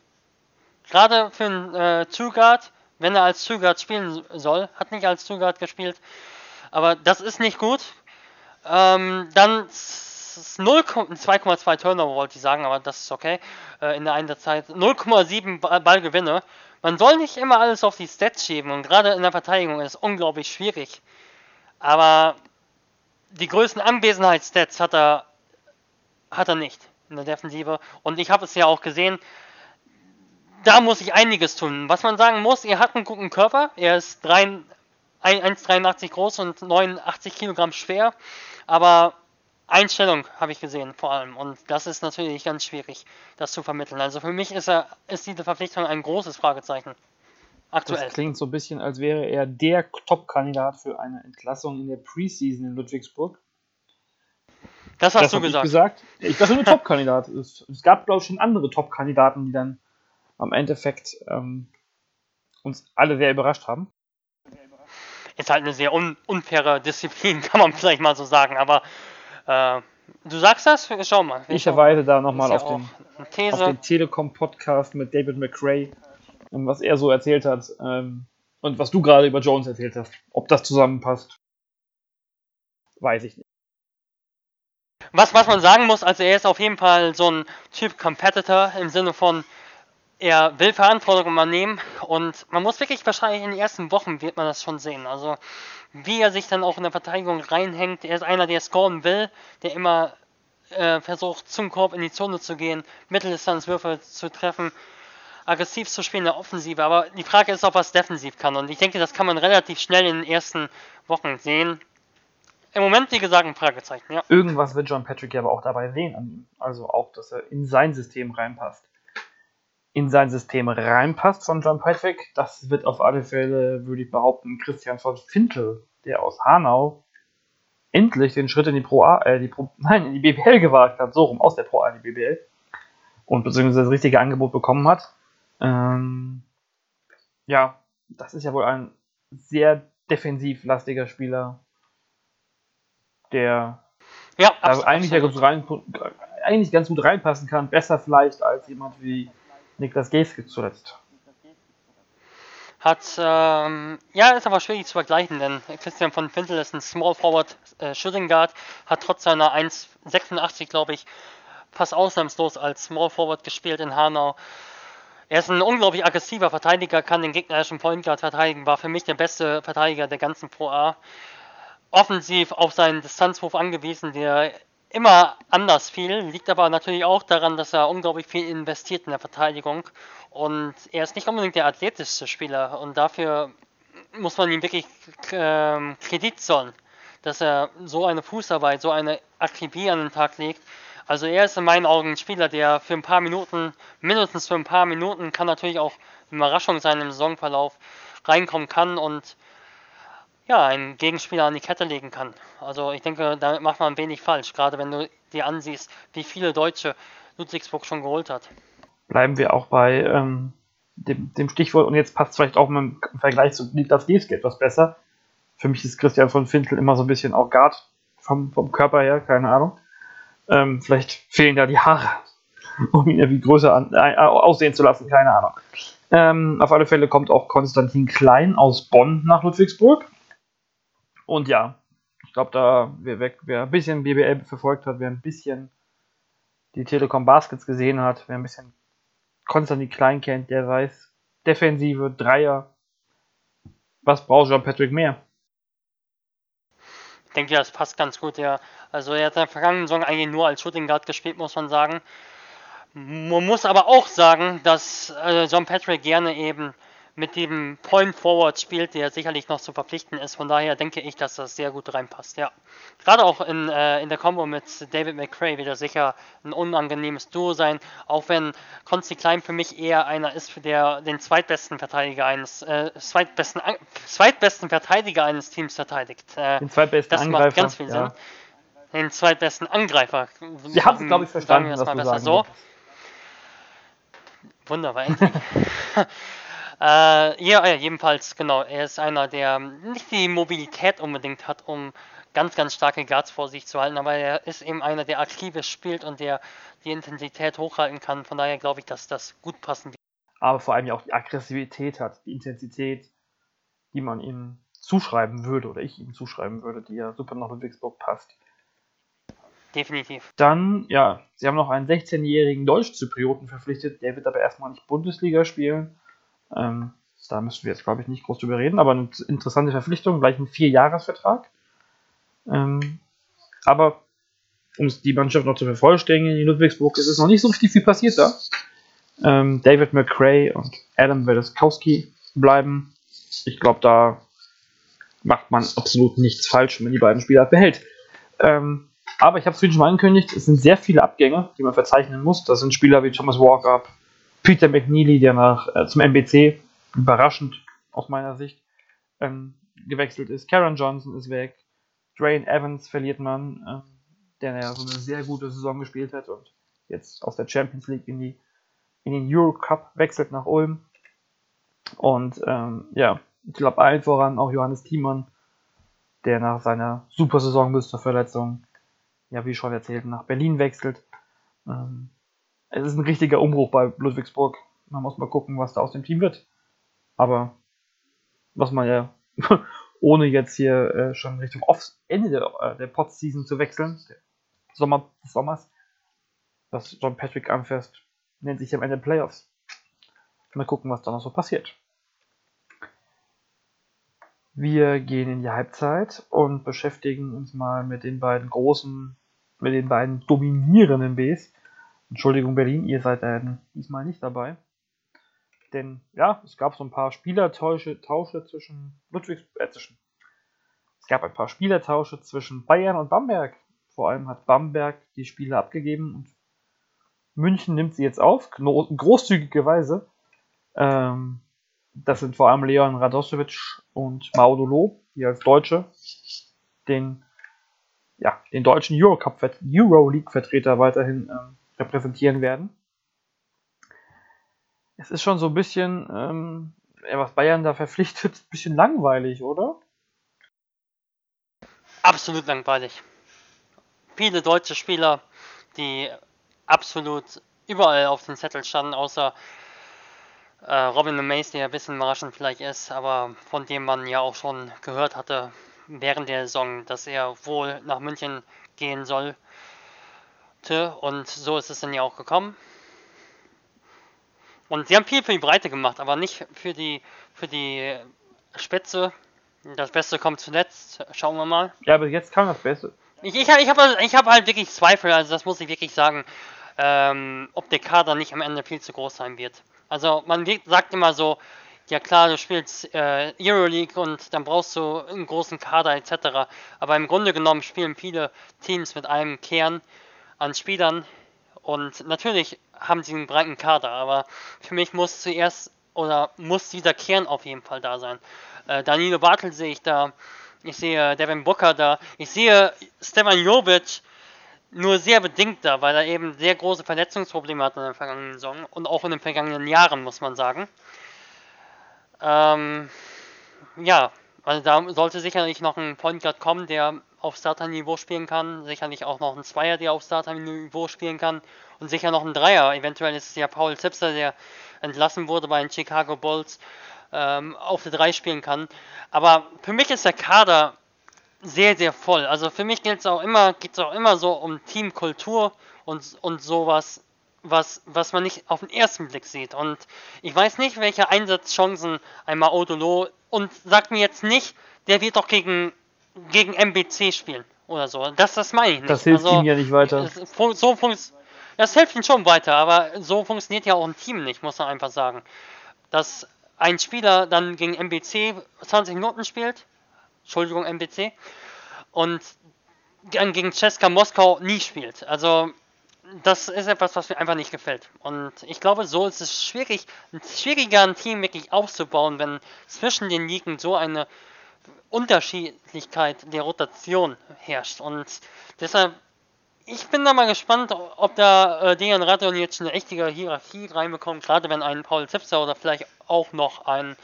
Gerade für einen äh, Two-Guard wenn er als Zugard spielen soll. Hat nicht als Zugard gespielt. Aber das ist nicht gut. Ähm, dann 2,2 Turnover wollte ich sagen, aber das ist okay. Äh, in der einen Zeit 0,7 Ballgewinne. Man soll nicht immer alles auf die Stats schieben und gerade in der Verteidigung ist es unglaublich schwierig. Aber die größten Anwesenheitsstats hat er, hat er nicht in der Defensive. Und ich habe es ja auch gesehen, da muss ich einiges tun. Was man sagen muss, er hat einen guten Körper. Er ist 1,83 groß und 89 Kilogramm schwer. Aber Einstellung habe ich gesehen vor allem. Und das ist natürlich ganz schwierig, das zu vermitteln. Also für mich ist, er, ist diese Verpflichtung ein großes Fragezeichen. Aktuell. Das klingt so ein bisschen, als wäre er der Top-Kandidat für eine Entlassung in der Preseason in Ludwigsburg. Das hast das du gesagt. Ich gesagt. Ich dachte nur Top-Kandidat. Es, es, gab, glaube ich, schon andere Top-Kandidaten, die dann am Endeffekt ähm, uns alle sehr überrascht haben. Ist halt eine sehr un unfaire Disziplin, kann man vielleicht mal so sagen, aber äh, du sagst das? Schau mal. Ich verweise da nochmal auf, den, auf den Telekom-Podcast mit David McRae, ähm, was er so erzählt hat ähm, und was du gerade über Jones erzählt hast. Ob das zusammenpasst, weiß ich nicht. Was, was man sagen muss, also er ist auf jeden Fall so ein Typ Competitor im Sinne von, er will Verantwortung übernehmen und man muss wirklich wahrscheinlich in den ersten Wochen wird man das schon sehen. Also wie er sich dann auch in der Verteidigung reinhängt. Er ist einer, der scoren will, der immer äh, versucht zum Korb in die Zone zu gehen, Mitteldistanzwürfe zu treffen, aggressiv zu spielen in der Offensive. Aber die Frage ist, ob er es defensiv kann. Und ich denke, das kann man relativ schnell in den ersten Wochen sehen. Im Moment, wie gesagt, ein Fragezeichen, ja. Irgendwas wird John Patrick ja aber auch dabei sehen. Also auch, dass er in sein System reinpasst. In sein System reinpasst von John Patrick, das wird auf alle Fälle, würde ich behaupten, Christian von Fintel, der aus Hanau endlich den Schritt in die Pro A, äh, die Pro, nein, in die BBL gewagt hat, so rum, aus der Pro A in die BBL. Und beziehungsweise das richtige Angebot bekommen hat. Ähm, ja, das ist ja wohl ein sehr defensivlastiger Spieler, der ja, da eigentlich, ja ganz rein, eigentlich ganz gut reinpassen kann. Besser vielleicht als jemand wie Niklas Geske zuletzt. Hat, ähm, ja, ist aber schwierig zu vergleichen, denn Christian von Fintel ist ein Small Forward äh, Shooting Guard, hat trotz seiner 1,86, glaube ich, fast ausnahmslos als Small Forward gespielt in Hanau. Er ist ein unglaublich aggressiver Verteidiger, kann den gegnerischen Point Guard verteidigen, war für mich der beste Verteidiger der ganzen Pro A offensiv auf seinen Distanzwurf angewiesen, der immer anders fiel. Liegt aber natürlich auch daran, dass er unglaublich viel investiert in der Verteidigung. Und er ist nicht unbedingt der athletischste Spieler. Und dafür muss man ihm wirklich ähm, Kredit zollen, dass er so eine Fußarbeit, so eine Akribie an den Tag legt. Also er ist in meinen Augen ein Spieler, der für ein paar Minuten, mindestens für ein paar Minuten, kann natürlich auch eine Überraschung sein im Saisonverlauf, reinkommen kann und ja, einen Gegenspieler an die Kette legen kann. Also ich denke, da macht man wenig falsch, gerade wenn du dir ansiehst, wie viele Deutsche Ludwigsburg schon geholt hat. Bleiben wir auch bei ähm, dem, dem, Stichwort, und jetzt passt vielleicht auch im Vergleich zu Niklas Gieske etwas besser. Für mich ist Christian von Fintel immer so ein bisschen auch Guard vom, vom Körper her, keine Ahnung. Ähm, vielleicht fehlen da die Haare, um ihn irgendwie größer an, äh, aussehen zu lassen, keine Ahnung. Ähm, auf alle Fälle kommt auch Konstantin Klein aus Bonn nach Ludwigsburg. Und ja, ich glaube, da wer, wer, ein bisschen BBL verfolgt hat, wer ein bisschen die Telekom Baskets gesehen hat, wer ein bisschen Konstantin Klein kennt, der weiß, Defensive, Dreier, was braucht John Patrick mehr? Ich denke, das passt ganz gut, ja. Also er hat in der vergangenen Saison eigentlich nur als Shooting Guard gespielt, muss man sagen. Man muss aber auch sagen, dass äh, John Patrick gerne eben mit dem Point Forward spielt, der sicherlich noch zu verpflichten ist. Von daher denke ich, dass das sehr gut reinpasst. Ja. Gerade auch in, äh, in der Kombo mit David McCray wird er sicher ein unangenehmes Duo sein, auch wenn Consti Klein für mich eher einer ist, der den zweitbesten Verteidiger eines äh, zweitbesten, zweitbesten Verteidiger eines Teams verteidigt. Äh, den zweitbesten das Angreifer, macht ganz viel Sinn. Den zweitbesten Angreifer. Sie haben es, glaube ich, verstanden. Sagen wir das mal besser so. Wunderbar, endlich. Äh, ja, jedenfalls, genau. Er ist einer, der nicht die Mobilität unbedingt hat, um ganz, ganz starke Guards vor sich zu halten, aber er ist eben einer, der aktives spielt und der die Intensität hochhalten kann. Von daher glaube ich, dass das gut passen wird. Aber vor allem ja auch die Aggressivität hat, die Intensität, die man ihm zuschreiben würde oder ich ihm zuschreiben würde, die ja super nach Ludwigsburg passt. Definitiv. Dann, ja, sie haben noch einen 16-jährigen Deutsch-Zyprioten verpflichtet, der wird aber erstmal nicht Bundesliga spielen. Ähm, da müssen wir jetzt, glaube ich, nicht groß drüber reden, aber eine interessante Verpflichtung, gleich ein Vierjahresvertrag. Ähm, aber um die Mannschaft noch zu vervollständigen, in Ludwigsburg ist es noch nicht so richtig viel passiert da. Ähm, David McRae und Adam Wedeskowski bleiben. Ich glaube, da macht man absolut nichts falsch, wenn man die beiden Spieler behält. Ähm, aber ich habe es vorhin schon mal angekündigt, es sind sehr viele Abgänge, die man verzeichnen muss. Das sind Spieler wie Thomas Walker, Peter McNeely, der nach, äh, zum MBC, überraschend aus meiner Sicht, ähm, gewechselt ist. Karen Johnson ist weg. Drain Evans verliert man, äh, der ja so eine sehr gute Saison gespielt hat und jetzt aus der Champions League in, die, in den Euro Cup wechselt nach Ulm. Und ähm, ja, ich glaube allen voran auch Johannes Thiemann, der nach seiner super Saison bis zur Verletzung, ja wie schon erzählt, nach Berlin wechselt. Ähm, es ist ein richtiger Umbruch bei Ludwigsburg. Man muss mal gucken, was da aus dem Team wird. Aber was man ja, ohne jetzt hier äh, schon Richtung Off Ende der, äh, der Pot-Season zu wechseln, Sommer des Sommers, was John Patrick anfasst, nennt sich am Ende Playoffs. Mal gucken, was da noch so passiert. Wir gehen in die Halbzeit und beschäftigen uns mal mit den beiden großen mit den beiden dominierenden Bs. Entschuldigung, Berlin, ihr seid äh, diesmal nicht dabei. Denn ja, es gab so ein paar Spielertausche Tausche zwischen Ludwigs, äh, zwischen. Es gab ein paar Spielertausche zwischen Bayern und Bamberg. Vor allem hat Bamberg die Spiele abgegeben und München nimmt sie jetzt auf, großzügigerweise. Ähm, das sind vor allem Leon Radosevic und Maudolo, die als Deutsche den, ja, den deutschen Euroleague-Vertreter weiterhin ähm, repräsentieren werden. Es ist schon so ein bisschen, ähm, was Bayern da verpflichtet, ein bisschen langweilig, oder? Absolut langweilig. Viele deutsche Spieler, die absolut überall auf den Zettel standen, außer äh, Robin Mace, der ein bisschen überraschend vielleicht ist, aber von dem man ja auch schon gehört hatte während der Saison, dass er wohl nach München gehen sollte. Und so ist es dann ja auch gekommen. Und sie haben viel für die Breite gemacht, aber nicht für die für die Spätze. Das Beste kommt zuletzt. Schauen wir mal. Ja, aber jetzt kam das Beste. Ich, ich habe ich hab, ich hab halt wirklich Zweifel, also das muss ich wirklich sagen, ähm, ob der Kader nicht am Ende viel zu groß sein wird. Also man sagt immer so, ja klar, du spielst äh, Euroleague und dann brauchst du einen großen Kader etc. Aber im Grunde genommen spielen viele Teams mit einem Kern an Spielern und natürlich haben sie einen breiten Kader, aber für mich muss zuerst oder muss dieser Kern auf jeden Fall da sein. Äh, Danilo Bartel sehe ich da, ich sehe Devin Booker da, ich sehe Stefan Jovic nur sehr bedingt da, weil er eben sehr große Verletzungsprobleme hat in der vergangenen Saison und auch in den vergangenen Jahren, muss man sagen. Ähm, ja, also da sollte sicherlich noch ein Point Guard kommen, der auf Starter-Niveau spielen kann. Sicherlich auch noch ein Zweier, der auf Starter-Niveau spielen kann. Und sicher noch ein Dreier. Eventuell ist es ja Paul Zipser, der entlassen wurde bei den Chicago Bulls, ähm, auf der 3 spielen kann. Aber für mich ist der Kader sehr, sehr voll. Also für mich geht es auch immer, auch immer so um Teamkultur und, und sowas, was, was man nicht auf den ersten Blick sieht. Und ich weiß nicht, welche Einsatzchancen einmal Odolo und sagt mir jetzt nicht, der wird doch gegen, gegen MBC spielen oder so. Das, das meine ich nicht. Das hilft also, ihm ja nicht weiter. So das hilft ihm schon weiter, aber so funktioniert ja auch ein Team nicht, muss man einfach sagen. Dass ein Spieler dann gegen MBC 20 Minuten spielt, Entschuldigung, MBC, und dann gegen Ceska Moskau nie spielt. Also das ist etwas, was mir einfach nicht gefällt. Und ich glaube, so ist es schwierig, schwieriger ein Team wirklich aufzubauen, wenn zwischen den Ligen so eine Unterschiedlichkeit der Rotation herrscht. Und deshalb, ich bin da mal gespannt, ob da äh, Dejan Radon jetzt eine echte Hierarchie reinbekommt, gerade wenn ein Paul Zipser oder vielleicht auch noch ein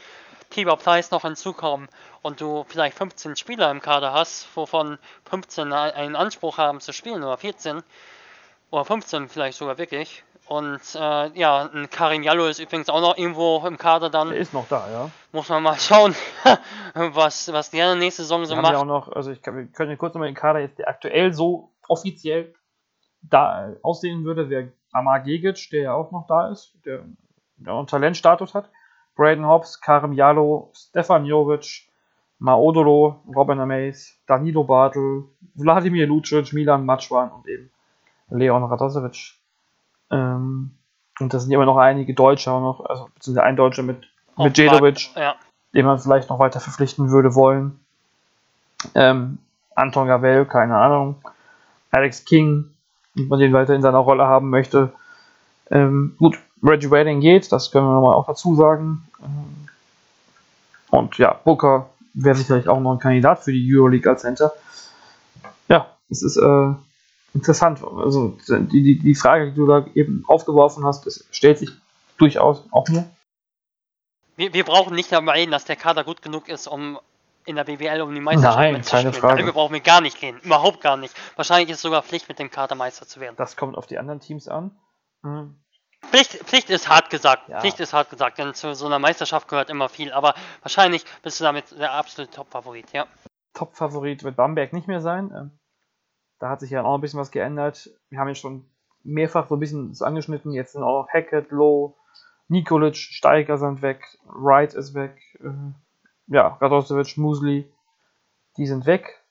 Tibor Pleiss noch hinzukommen und du vielleicht 15 Spieler im Kader hast, wovon 15 einen Anspruch haben zu spielen oder 14 oder 15 vielleicht sogar wirklich. Und äh, ja, ein Karim Jallo ist übrigens auch noch irgendwo im Kader dann. Der ist noch da, ja. Muss man mal schauen, was, was der nächste Saison so wir macht. Ja auch noch, also ich kann, wir können kurz nochmal den Kader jetzt, der aktuell so offiziell da aussehen würde, wäre Amar Gegic, der ja auch noch da ist, der, der einen Talentstatus hat. Braden Hobbs, Karim Jalo, Stefan Jovic, Maodolo, Robin Amaze, Danilo Bartel, Wladimir Lucic, Milan Matschwan und eben Leon Radosevic. Ähm, und das sind immer noch einige Deutsche auch noch, also beziehungsweise ein Deutscher mit, mit Jedovic, ja. den man vielleicht noch weiter verpflichten würde wollen. Ähm, Anton Gavel, keine Ahnung. Alex King, wenn man den weiter in seiner Rolle haben möchte. Ähm, gut, Reggie Redding geht, das können wir nochmal auch dazu sagen. Und ja, Booker wäre sicherlich auch noch ein Kandidat für die Euroleague als Center. Ja, es ist äh, interessant. Also die, die, die Frage, die du da eben aufgeworfen hast, das stellt sich durchaus auch mir. Wir, wir brauchen nicht darüber reden, dass der Kader gut genug ist, um in der BWL um die Meisterschaft Nein, keine Frage. Darüber brauchen wir gar nicht gehen. Überhaupt gar nicht. Wahrscheinlich ist es sogar Pflicht, mit dem Kader Meister zu werden. Das kommt auf die anderen Teams an. Mhm. Pflicht, Pflicht ist hart gesagt. Ja. Pflicht ist hart gesagt, denn zu so einer Meisterschaft gehört immer viel. Aber wahrscheinlich bist du damit der absolute Top-Favorit, ja. Top-Favorit wird Bamberg nicht mehr sein. Da hat sich ja auch ein bisschen was geändert. Wir haben ja schon mehrfach so ein bisschen das angeschnitten. Jetzt sind auch Hackett, Low, Nikolic, Steiger sind weg, Wright ist weg, äh, ja, Radosevic, Musli, die sind weg.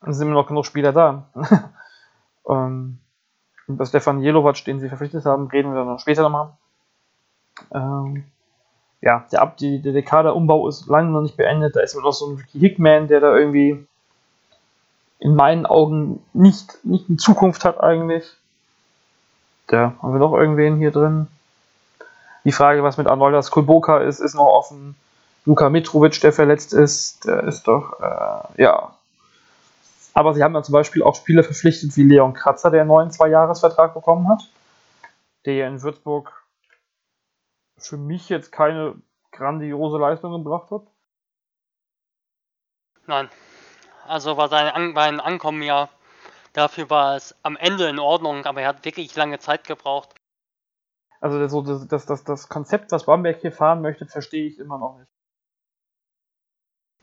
Dann sind immer noch genug Spieler da. Ähm, über Stefan Jelovac, den sie verpflichtet haben, reden wir noch später nochmal. Ähm, ja, der, Ab die, der Kaderumbau ist lange noch nicht beendet. Da ist noch so ein Hickman, der da irgendwie in meinen Augen nicht, nicht eine Zukunft hat eigentlich. Da haben wir noch irgendwen hier drin. Die Frage, was mit Arnoldas Kulboka ist, ist noch offen. Luka Mitrovic, der verletzt ist, der ist doch, äh, ja. Aber sie haben ja zum Beispiel auch Spieler verpflichtet wie Leon Kratzer, der einen neuen Zwei-Jahres-Vertrag bekommen hat. Der in Würzburg für mich jetzt keine grandiose Leistung gebracht hat. Nein. Also war sein An bei Ankommen ja, dafür war es am Ende in Ordnung, aber er hat wirklich lange Zeit gebraucht. Also das, das, das, das, das Konzept, was Bamberg hier fahren möchte, verstehe ich immer noch nicht.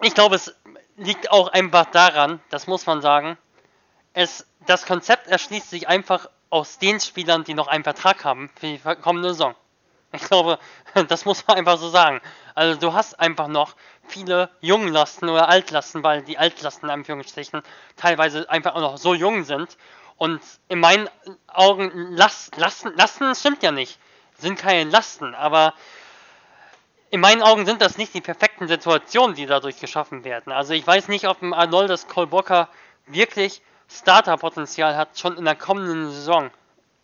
Ich glaube, es liegt auch einfach daran, das muss man sagen, es, das Konzept erschließt sich einfach aus den Spielern, die noch einen Vertrag haben für die kommende Saison. Ich glaube, das muss man einfach so sagen. Also du hast einfach noch viele Junglasten oder Altlasten, weil die Altlasten in Anführungsstrichen teilweise einfach auch noch so jung sind. Und in meinen Augen, Last, Lasten, Lasten stimmt ja nicht. Sind keine Lasten, aber in meinen Augen sind das nicht die perfekten Situationen, die dadurch geschaffen werden. Also ich weiß nicht, ob ein Arnoldus Kolbocker wirklich Starterpotenzial hat, schon in der kommenden Saison.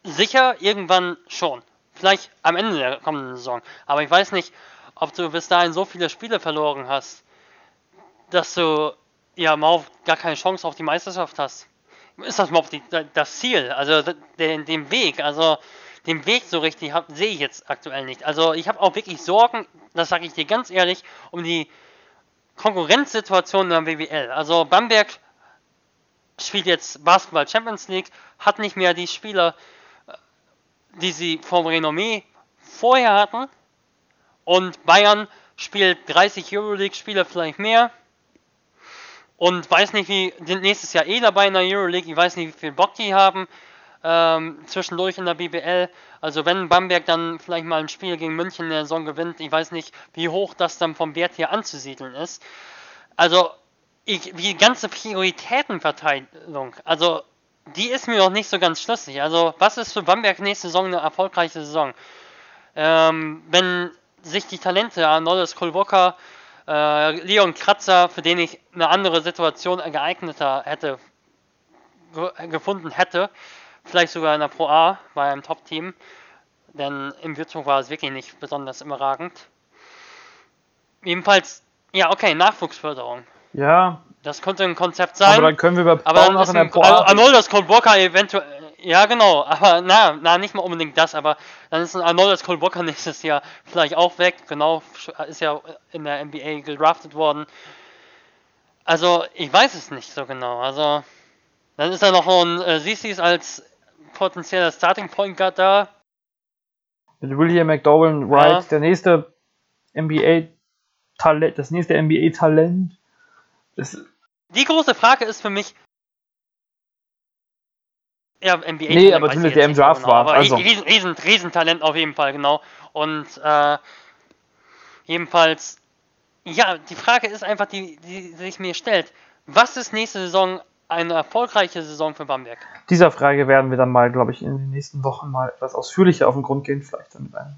Sicher irgendwann schon. Vielleicht am Ende der kommenden Saison. Aber ich weiß nicht, ob du bis dahin so viele Spiele verloren hast, dass du ja überhaupt gar keine Chance auf die Meisterschaft hast. Ist das die, das Ziel? Also den, den Weg, also den Weg so richtig sehe ich jetzt aktuell nicht. Also ich habe auch wirklich Sorgen, das sage ich dir ganz ehrlich, um die Konkurrenzsituation in der BWL. Also Bamberg spielt jetzt Basketball Champions League, hat nicht mehr die Spieler, äh, die sie vom Renommee vorher hatten. Und Bayern spielt 30 Euroleague-Spiele, vielleicht mehr. Und weiß nicht, wie, sind nächstes Jahr eh dabei in der Euroleague. Ich weiß nicht, wie viel Bock die haben ähm, zwischendurch in der BBL. Also wenn Bamberg dann vielleicht mal ein Spiel gegen München in der Saison gewinnt, ich weiß nicht, wie hoch das dann vom Wert hier anzusiedeln ist. Also ich, die ganze Prioritätenverteilung, also die ist mir noch nicht so ganz schlüssig. Also was ist für Bamberg nächste Saison eine erfolgreiche Saison? Ähm, wenn sich die Talente Arnoldes Kolwoka, äh, Leon Kratzer, für den ich eine andere Situation geeigneter hätte gefunden hätte, vielleicht sogar in der Pro A bei einem Top-Team, denn im Würzburg war es wirklich nicht besonders überragend. Jedenfalls, ja, okay, Nachwuchsförderung. Ja. Das könnte ein Konzept sein. Aber dann können wir über aber dann ist in der Pro A. Arnoldus Kolboka eventuell. Ja, genau, aber na, na, nicht mal unbedingt das, aber dann ist ein Arnoldus Kolboka nächstes Jahr vielleicht auch weg. Genau, ist ja in der NBA gedraftet worden. Also, ich weiß es nicht so genau. Also, dann ist da noch ein äh, Sissis als potenzieller Starting Point Guard da. Mit William McDowell Wright, ja. der nächste NBA Talent, das nächste NBA Talent. Die große Frage ist für mich, ja, NBA. Nee, aber zumindest der im Draft genau, war. Also. Riesen, Riesen, Riesentalent auf jeden Fall, genau. Und äh, jedenfalls, ja, die Frage ist einfach, die, die sich mir stellt. Was ist nächste Saison eine erfolgreiche Saison für Bamberg? Dieser Frage werden wir dann mal, glaube ich, in den nächsten Wochen mal etwas ausführlicher auf den Grund gehen, vielleicht dann mit einem.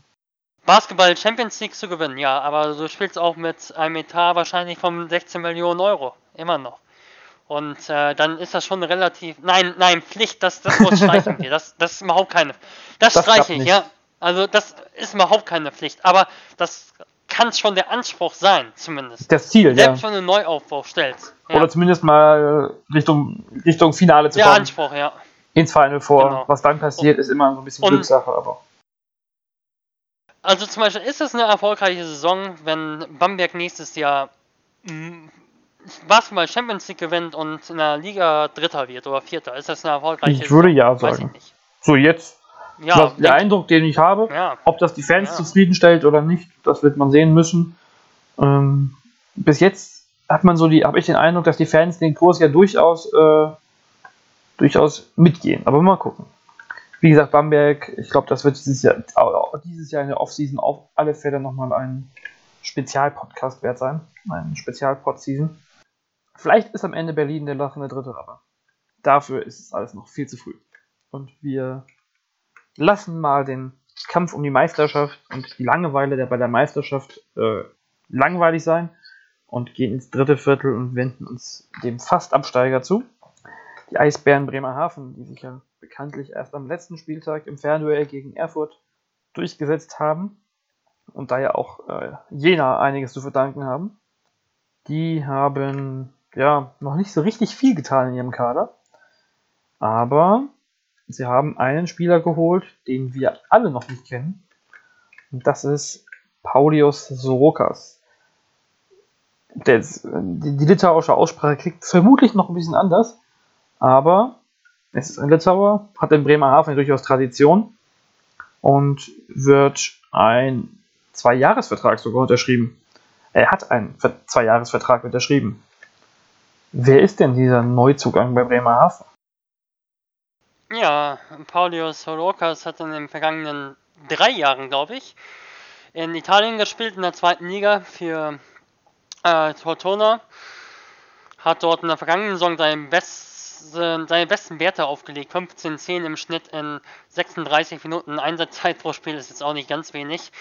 Basketball Champions League zu gewinnen, ja, aber du spielst auch mit einem Etat wahrscheinlich von 16 Millionen Euro, immer noch. Und äh, dann ist das schon relativ. Nein, nein, Pflicht, das, das muss streichen wir. Das, das ist überhaupt keine. Das, das streiche ich, ja. Also das ist überhaupt keine Pflicht. Aber das kann schon der Anspruch sein, zumindest. Das Ziel, Selbst ja. Selbst wenn du einen Neuaufbau stellst. Ja. Oder zumindest mal Richtung, Richtung Finale zu der kommen. Der Anspruch, ja. Ins Final vor. Genau. Was dann passiert, ist immer so ein bisschen Glückssache, aber. Also zum Beispiel ist es eine erfolgreiche Saison, wenn Bamberg nächstes Jahr Basketball Champions League gewinnt und in der Liga Dritter wird oder Vierter. Ist das eine erfolgreiche? Ich würde ja sagen. So jetzt. Ja, Was, der Eindruck, den ich habe, ja. ob das die Fans ja. zufriedenstellt oder nicht, das wird man sehen müssen. Ähm, bis jetzt hat man so die, habe ich den Eindruck, dass die Fans den Kurs ja durchaus, äh, durchaus mitgehen. Aber mal gucken. Wie gesagt, Bamberg, ich glaube, das wird dieses Jahr, dieses Jahr in der Offseason auf alle Fälle nochmal ein Spezialpodcast wert sein. Ein Spezialpod-Season. Vielleicht ist am Ende Berlin der lachende Dritte, aber dafür ist es alles noch viel zu früh. und wir lassen mal den Kampf um die Meisterschaft und die Langeweile der bei der Meisterschaft äh, langweilig sein und gehen ins dritte Viertel und wenden uns dem Fast-Absteiger zu. Die Eisbären Bremerhaven, die sich ja bekanntlich erst am letzten Spieltag im Fernduell gegen Erfurt durchgesetzt haben und da ja auch äh, Jena einiges zu verdanken haben. Die haben ja noch nicht so richtig viel getan in ihrem Kader, aber sie haben einen Spieler geholt, den wir alle noch nicht kennen. Und das ist Paulius Sorokas. Die, die litauische Aussprache klingt vermutlich noch ein bisschen anders, aber es ist ein Litauer, hat in Bremerhaven durchaus Tradition und wird ein Zwei-Jahres-Vertrag sogar unterschrieben. Er hat einen Zwei-Jahres-Vertrag unterschrieben. Wer ist denn dieser Neuzugang bei Bremerhaven? Ja, Paulius Sorokas hat in den vergangenen drei Jahren, glaube ich, in Italien gespielt, in der zweiten Liga für äh, Tortona. Hat dort in der vergangenen Saison seine, best, seine besten Werte aufgelegt. 15-10 im Schnitt in 36 Minuten Einsatzzeit pro Spiel ist jetzt auch nicht ganz wenig.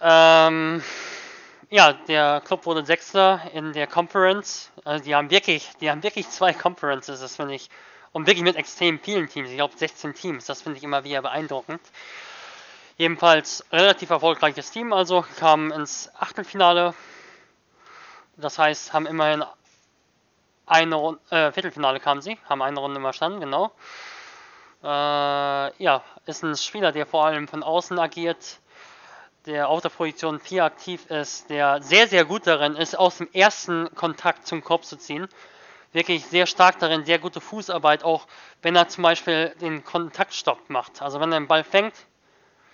Ähm, ja, der Club wurde Sechster in der Conference. Also die haben wirklich, die haben wirklich zwei Conferences, das finde ich. Und wirklich mit extrem vielen Teams. Ich glaube 16 Teams. Das finde ich immer wieder beeindruckend. Jedenfalls relativ erfolgreiches Team, also kamen ins Achtelfinale. Das heißt, haben immerhin eine Runde, äh, Viertelfinale kamen sie, haben eine Runde überstanden, genau. Äh, ja, ist ein Spieler, der vor allem von außen agiert, der auf der Position 4 aktiv ist, der sehr, sehr gut darin ist, aus dem ersten Kontakt zum Korb zu ziehen. Wirklich sehr stark darin, sehr gute Fußarbeit, auch wenn er zum Beispiel den Kontaktstopp macht. Also wenn er den Ball fängt,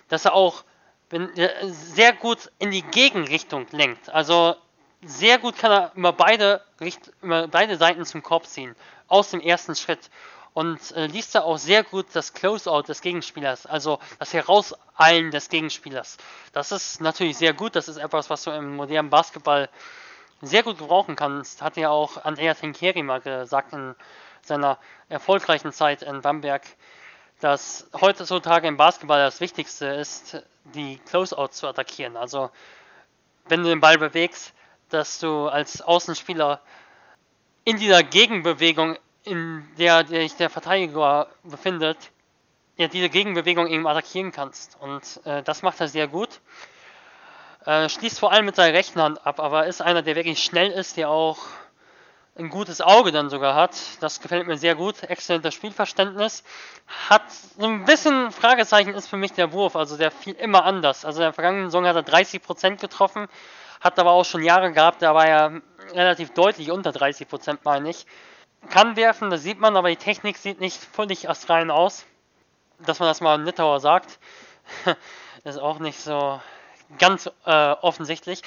dass er auch wenn, er sehr gut in die Gegenrichtung lenkt. Also sehr gut kann er über beide, über beide Seiten zum Korb ziehen, aus dem ersten Schritt. Und äh, liest da auch sehr gut das Closeout des Gegenspielers, also das Herauseilen des Gegenspielers. Das ist natürlich sehr gut, das ist etwas, was du im modernen Basketball sehr gut gebrauchen kannst. Hat ja auch Andrea Trinchieri mal gesagt in seiner erfolgreichen Zeit in Bamberg, dass heutzutage im Basketball das Wichtigste ist, die Closeout zu attackieren. Also wenn du den Ball bewegst, dass du als Außenspieler in dieser Gegenbewegung, in der sich der Verteidiger befindet, ja, diese Gegenbewegung eben attackieren kannst. Und äh, das macht er sehr gut. Äh, schließt vor allem mit seiner rechten Hand ab, aber ist einer, der wirklich schnell ist, der auch ein gutes Auge dann sogar hat. Das gefällt mir sehr gut. Exzellentes Spielverständnis. Hat so ein bisschen Fragezeichen ist für mich der Wurf. Also der fiel immer anders. Also in der vergangenen Saison hat er 30% getroffen. Hat aber auch schon Jahre gehabt, da war er relativ deutlich unter 30%, meine ich. Kann werfen, das sieht man, aber die Technik sieht nicht völlig astrein aus. Dass man das mal in Nittauer sagt, ist auch nicht so ganz äh, offensichtlich.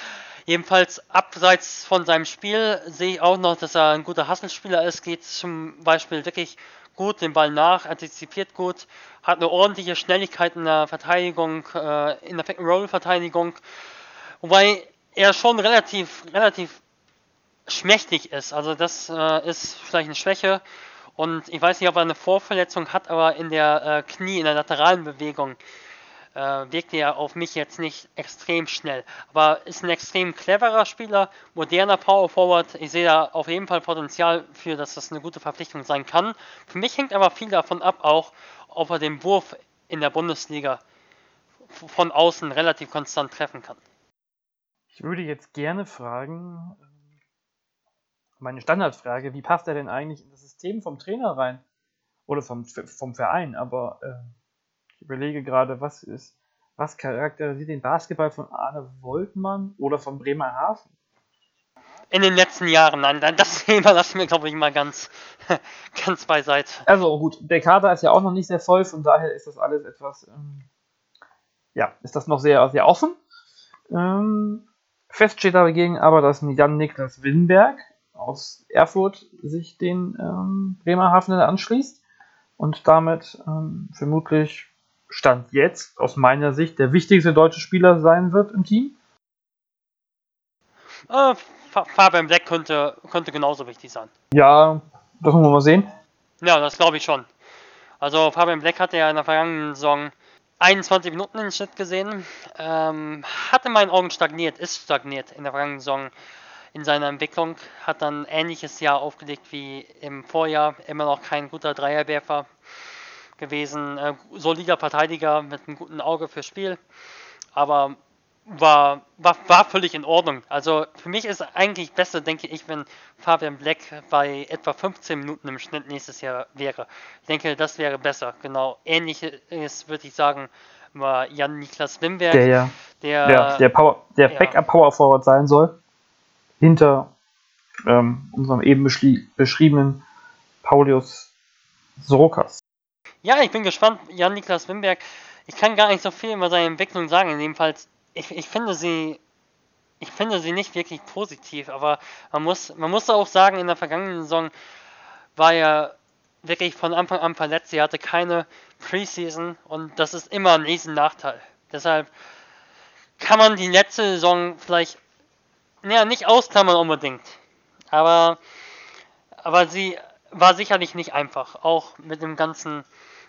Jedenfalls abseits von seinem Spiel sehe ich auch noch, dass er ein guter Hasselspieler ist. Geht zum Beispiel wirklich gut den Ball nach, antizipiert gut, hat eine ordentliche Schnelligkeit in der Verteidigung, äh, in der Roll-Verteidigung. Wobei er schon relativ, relativ schmächtig ist. Also das äh, ist vielleicht eine Schwäche. Und ich weiß nicht, ob er eine Vorverletzung hat, aber in der äh, Knie, in der lateralen Bewegung äh, wirkt er auf mich jetzt nicht extrem schnell. Aber ist ein extrem cleverer Spieler, moderner Power Forward. Ich sehe da auf jeden Fall Potenzial für, dass das eine gute Verpflichtung sein kann. Für mich hängt aber viel davon ab, auch ob er den Wurf in der Bundesliga von außen relativ konstant treffen kann. Ich würde jetzt gerne fragen, meine Standardfrage, wie passt er denn eigentlich in das System vom Trainer rein? Oder vom, vom Verein, aber äh, ich überlege gerade, was ist, was charakterisiert den Basketball von Arne Woltmann oder von Bremerhaven? In den letzten Jahren, nein, das Thema lassen wir, glaube ich, mal ganz, ganz beiseite. Also gut, der Kader ist ja auch noch nicht sehr voll, von daher ist das alles etwas, ähm, ja, ist das noch sehr, sehr offen. Ähm, fest steht dagegen aber, dass Jan-Niklas Winberg aus Erfurt sich den ähm, Bremerhaven anschließt und damit ähm, vermutlich Stand jetzt aus meiner Sicht der wichtigste deutsche Spieler sein wird im Team? Äh, Fabian Beck könnte, könnte genauso wichtig sein. Ja, das muss man mal sehen. Ja, das glaube ich schon. Also Fabian Black hatte ja in der vergangenen Saison 21 Minuten im Schnitt gesehen. Ähm, hat in meinen Augen stagniert, ist stagniert in der vergangenen Saison in seiner Entwicklung. Hat dann ein ähnliches Jahr aufgelegt wie im Vorjahr. Immer noch kein guter Dreierwerfer gewesen. Äh, solider Verteidiger mit einem guten Auge fürs Spiel. Aber war, war, war völlig in Ordnung. Also für mich ist eigentlich besser, denke ich, wenn Fabian Black bei etwa 15 Minuten im Schnitt nächstes Jahr wäre. Ich denke, das wäre besser. Genau. Ähnliches würde ich sagen, war Jan-Niklas Wimberg. Der der, der, der, Power, der ja. Backup-Power-Forward sein soll. Hinter ähm, unserem eben beschriebenen Paulius Sorokas. Ja, ich bin gespannt. Jan-Niklas Wimberg, ich kann gar nicht so viel über seine Entwicklung sagen. Fall, ich, ich finde sie, ich finde sie nicht wirklich positiv, aber man muss, man muss auch sagen, in der vergangenen Saison war er wirklich von Anfang an verletzt. Er hatte keine Preseason und das ist immer ein riesen Nachteil. Deshalb kann man die letzte Saison vielleicht, naja, nicht ausklammern unbedingt. Aber, aber sie war sicherlich nicht einfach. Auch mit dem ganzen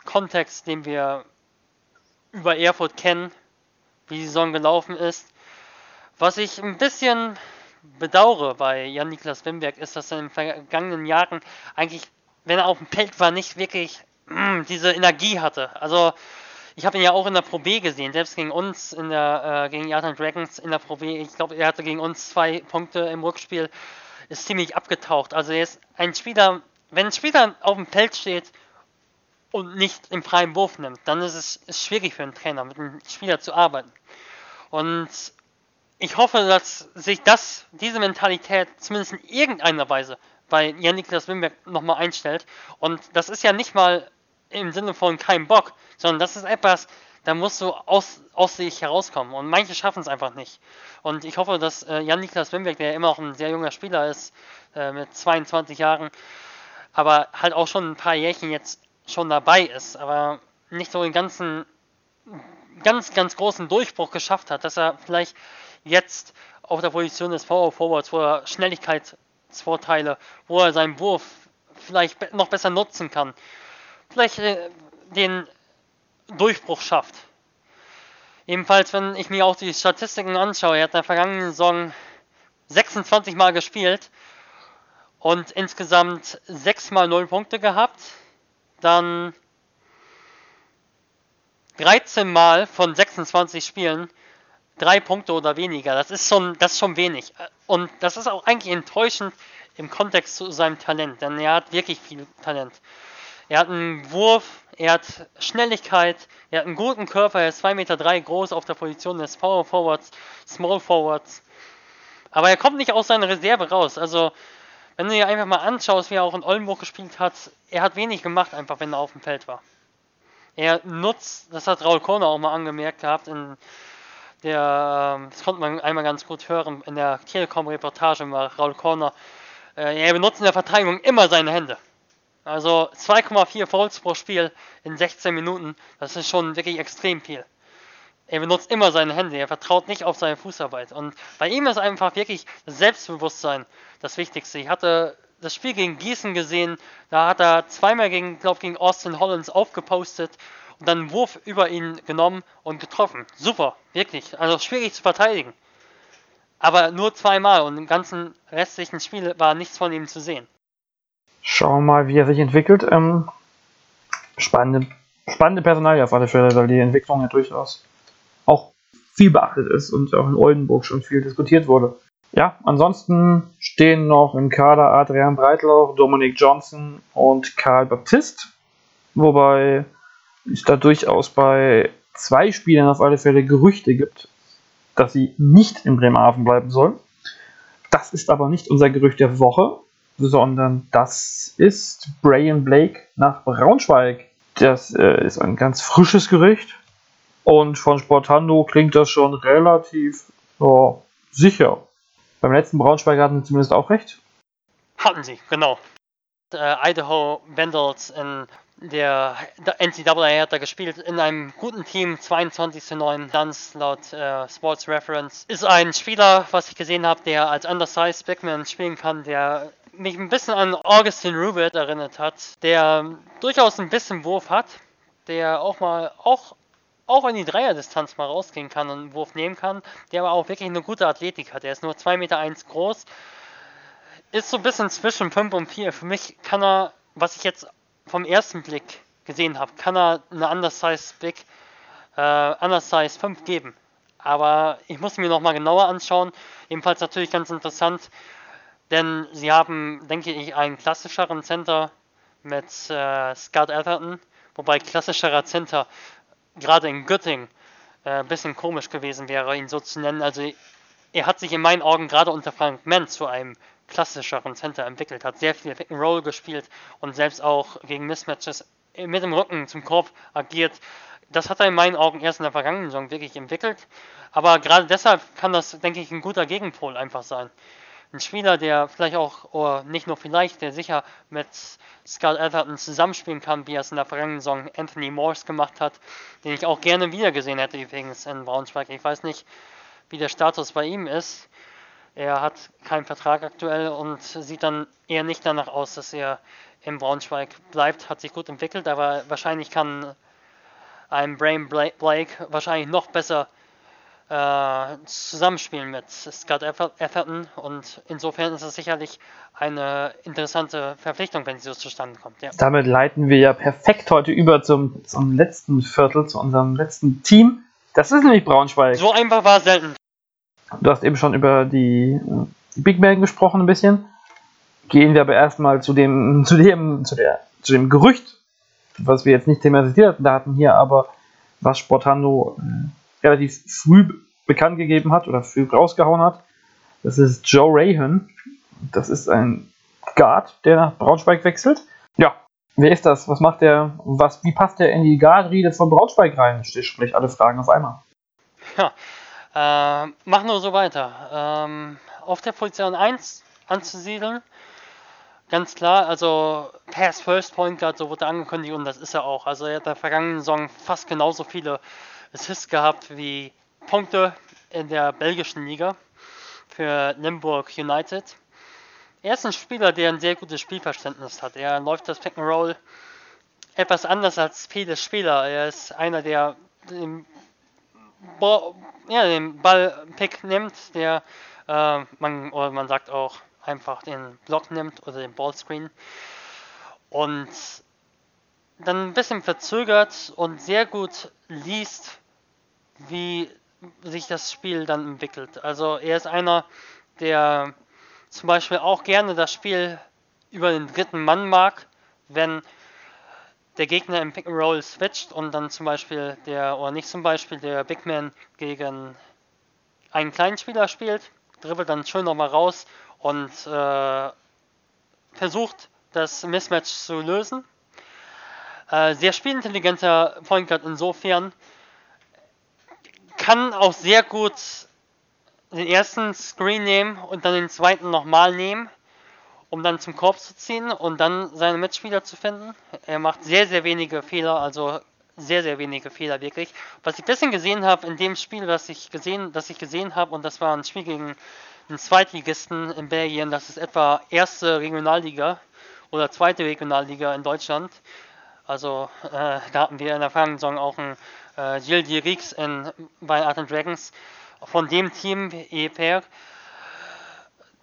Kontext, den wir über Erfurt kennen, wie die Saison gelaufen ist. Was ich ein bisschen bedauere bei Jan-Niklas Wimberg ist, dass er in den vergangenen Jahren eigentlich, wenn er auf dem Feld war, nicht wirklich mm, diese Energie hatte. Also ich habe ihn ja auch in der Pro B gesehen, selbst gegen uns in der äh, gegen Jatan Dragons in der Pro B. Ich glaube, er hatte gegen uns zwei Punkte im Rückspiel, ist ziemlich abgetaucht. Also er ist ein Spieler, wenn ein Spieler auf dem Feld steht und nicht im freien Wurf nimmt, dann ist es ist schwierig für einen Trainer, mit einem Spieler zu arbeiten. Und ich hoffe, dass sich das, diese Mentalität zumindest in irgendeiner Weise bei Jan-Niklas Wimberg nochmal einstellt. Und das ist ja nicht mal im Sinne von kein Bock, sondern das ist etwas, da musst du aus, aus sich herauskommen. Und manche schaffen es einfach nicht. Und ich hoffe, dass äh, Jan-Niklas Wimberg, der immer noch ein sehr junger Spieler ist, äh, mit 22 Jahren, aber halt auch schon ein paar Jährchen jetzt schon dabei ist, aber nicht so den ganzen, ganz, ganz großen Durchbruch geschafft hat, dass er vielleicht jetzt auf der Position des Power Forwards, wo er Schnelligkeitsvorteile, wo er seinen Wurf vielleicht noch besser nutzen kann, vielleicht äh, den Durchbruch schafft. Ebenfalls, wenn ich mir auch die Statistiken anschaue, er hat in der vergangenen Saison 26 Mal gespielt und insgesamt 6 mal 0 Punkte gehabt. Dann 13 Mal von 26 Spielen 3 Punkte oder weniger. Das ist schon, das ist schon wenig. Und das ist auch eigentlich enttäuschend im Kontext zu seinem Talent, denn er hat wirklich viel Talent. Er hat einen Wurf, er hat Schnelligkeit, er hat einen guten Körper, er ist 2,3 Meter drei groß auf der Position des Power Forwards, Small Forwards. Aber er kommt nicht aus seiner Reserve raus. Also, wenn du dir einfach mal anschaust, wie er auch in Oldenburg gespielt hat, er hat wenig gemacht, einfach wenn er auf dem Feld war. Er nutzt, das hat Raul Korner auch mal angemerkt gehabt, in der, das konnte man einmal ganz gut hören, in der Telekom-Reportage war Raul Korner, äh, er benutzt in der Verteidigung immer seine Hände. Also 2,4 Fouls pro Spiel in 16 Minuten, das ist schon wirklich extrem viel. Er benutzt immer seine Hände, er vertraut nicht auf seine Fußarbeit. Und bei ihm ist einfach wirklich Selbstbewusstsein das Wichtigste. Ich hatte das Spiel gegen Gießen gesehen, da hat er zweimal gegen, glaube gegen Austin Hollins aufgepostet und dann einen Wurf über ihn genommen und getroffen. Super, wirklich. Also schwierig zu verteidigen. Aber nur zweimal und im ganzen restlichen Spiel war nichts von ihm zu sehen. Schauen wir mal, wie er sich entwickelt. Ähm, spannende, spannende Personalie auf alle Fälle, weil die Entwicklung ja durchaus auch viel beachtet ist und auch in Oldenburg schon viel diskutiert wurde. Ja, ansonsten stehen noch im Kader Adrian Breitlauch, Dominik Johnson und Karl Baptist. Wobei es da durchaus bei zwei Spielern auf alle Fälle Gerüchte gibt, dass sie nicht in Bremerhaven bleiben sollen. Das ist aber nicht unser Gerücht der Woche, sondern das ist Brian Blake nach Braunschweig. Das äh, ist ein ganz frisches Gerücht und von Sportando klingt das schon relativ ja, sicher. Beim letzten Braunschweig hatten sie zumindest auch recht. Hatten sie, genau. Äh, Idaho Vandals in der NCAA hat er gespielt in einem guten Team, 22.9 Duns laut äh, Sports Reference. Ist ein Spieler, was ich gesehen habe, der als Undersized Backman spielen kann, der mich ein bisschen an Augustin Rubert erinnert hat, der durchaus ein bisschen Wurf hat, der auch mal auch auch in die Dreierdistanz mal rausgehen kann und einen Wurf nehmen kann, der aber auch wirklich eine gute Athletik hat. Er ist nur 2,1 Meter groß, ist so ein bisschen zwischen 5 und 4. Für mich kann er, was ich jetzt vom ersten Blick gesehen habe, kann er eine Undersize Big, äh, Undersize 5 geben. Aber ich muss mir nochmal genauer anschauen. Ebenfalls natürlich ganz interessant, denn sie haben, denke ich, einen klassischeren Center mit äh, Scott Atherton, wobei klassischerer Center gerade in Göttingen äh, ein bisschen komisch gewesen wäre, ihn so zu nennen. Also er hat sich in meinen Augen gerade unter Frank Mann zu einem klassischeren Center entwickelt, hat sehr viel Roll gespielt und selbst auch gegen Mismatches mit dem Rücken zum Korb agiert. Das hat er in meinen Augen erst in der vergangenen Saison wirklich entwickelt. Aber gerade deshalb kann das, denke ich, ein guter Gegenpol einfach sein. Ein Spieler, der vielleicht auch, oder nicht nur vielleicht, der sicher mit Scott Atherton zusammenspielen kann, wie er es in der vergangenen Saison Anthony Morse gemacht hat, den ich auch gerne wiedergesehen hätte übrigens in Braunschweig. Ich weiß nicht, wie der Status bei ihm ist. Er hat keinen Vertrag aktuell und sieht dann eher nicht danach aus, dass er in Braunschweig bleibt. Hat sich gut entwickelt, aber wahrscheinlich kann ein Brain Blake wahrscheinlich noch besser äh, zusammenspielen mit Scott Atherton und insofern ist es sicherlich eine interessante Verpflichtung, wenn sie so zustande kommt. Ja. Damit leiten wir ja perfekt heute über zum, zum letzten Viertel, zu unserem letzten Team. Das ist nämlich Braunschweig. So einfach war es selten. Du hast eben schon über die, die Big Man gesprochen ein bisschen. Gehen wir aber erstmal zu dem, zu dem, zu der, zu dem Gerücht, was wir jetzt nicht thematisiert hatten hier, aber was Sportando äh, relativ früh bekannt gegeben hat oder früh rausgehauen hat. Das ist Joe Rahan. Das ist ein Guard, der nach Braunschweig wechselt. Ja, wer ist das? Was macht der? Was, wie passt der in die Guard-Riede von Braunschweig rein? Sprich alle Fragen auf einmal. Ja, äh, machen wir so weiter. Ähm, auf der Position 1 anzusiedeln, ganz klar, also Pass First Point Guard, so wurde angekündigt und das ist er auch. Also er hat der vergangenen Saison fast genauso viele Assists gehabt wie Punkte in der belgischen Liga für Limburg United. Er ist ein Spieler, der ein sehr gutes Spielverständnis hat. Er läuft das Pick and Roll etwas anders als viele Spieler. Er ist einer, der den, Ball, ja, den Ballpick nimmt, der äh, man oder man sagt auch einfach den Block nimmt oder den Ballscreen und dann ein bisschen verzögert und sehr gut liest, wie sich das Spiel dann entwickelt. Also er ist einer, der zum Beispiel auch gerne das Spiel über den dritten Mann mag, wenn der Gegner im Pick and Roll switcht und dann zum Beispiel der, oder nicht zum Beispiel, der Big Man gegen einen kleinen Spieler spielt, dribbelt dann schön nochmal raus und äh, versucht das Mismatch zu lösen. Äh, sehr spielintelligenter Point Guard insofern, kann auch sehr gut den ersten Screen nehmen und dann den zweiten nochmal nehmen, um dann zum Korb zu ziehen und dann seine Mitspieler zu finden. Er macht sehr, sehr wenige Fehler, also sehr, sehr wenige Fehler wirklich. Was ich ein bisschen gesehen habe in dem Spiel, das ich gesehen, das ich gesehen habe, und das war ein Spiel gegen einen Zweitligisten in Belgien, das ist etwa erste Regionalliga oder zweite Regionalliga in Deutschland. Also äh, da hatten wir in der vergangenen Saison auch einen äh, Gilles Dirix in, bei Art Dragons von dem Team EPR.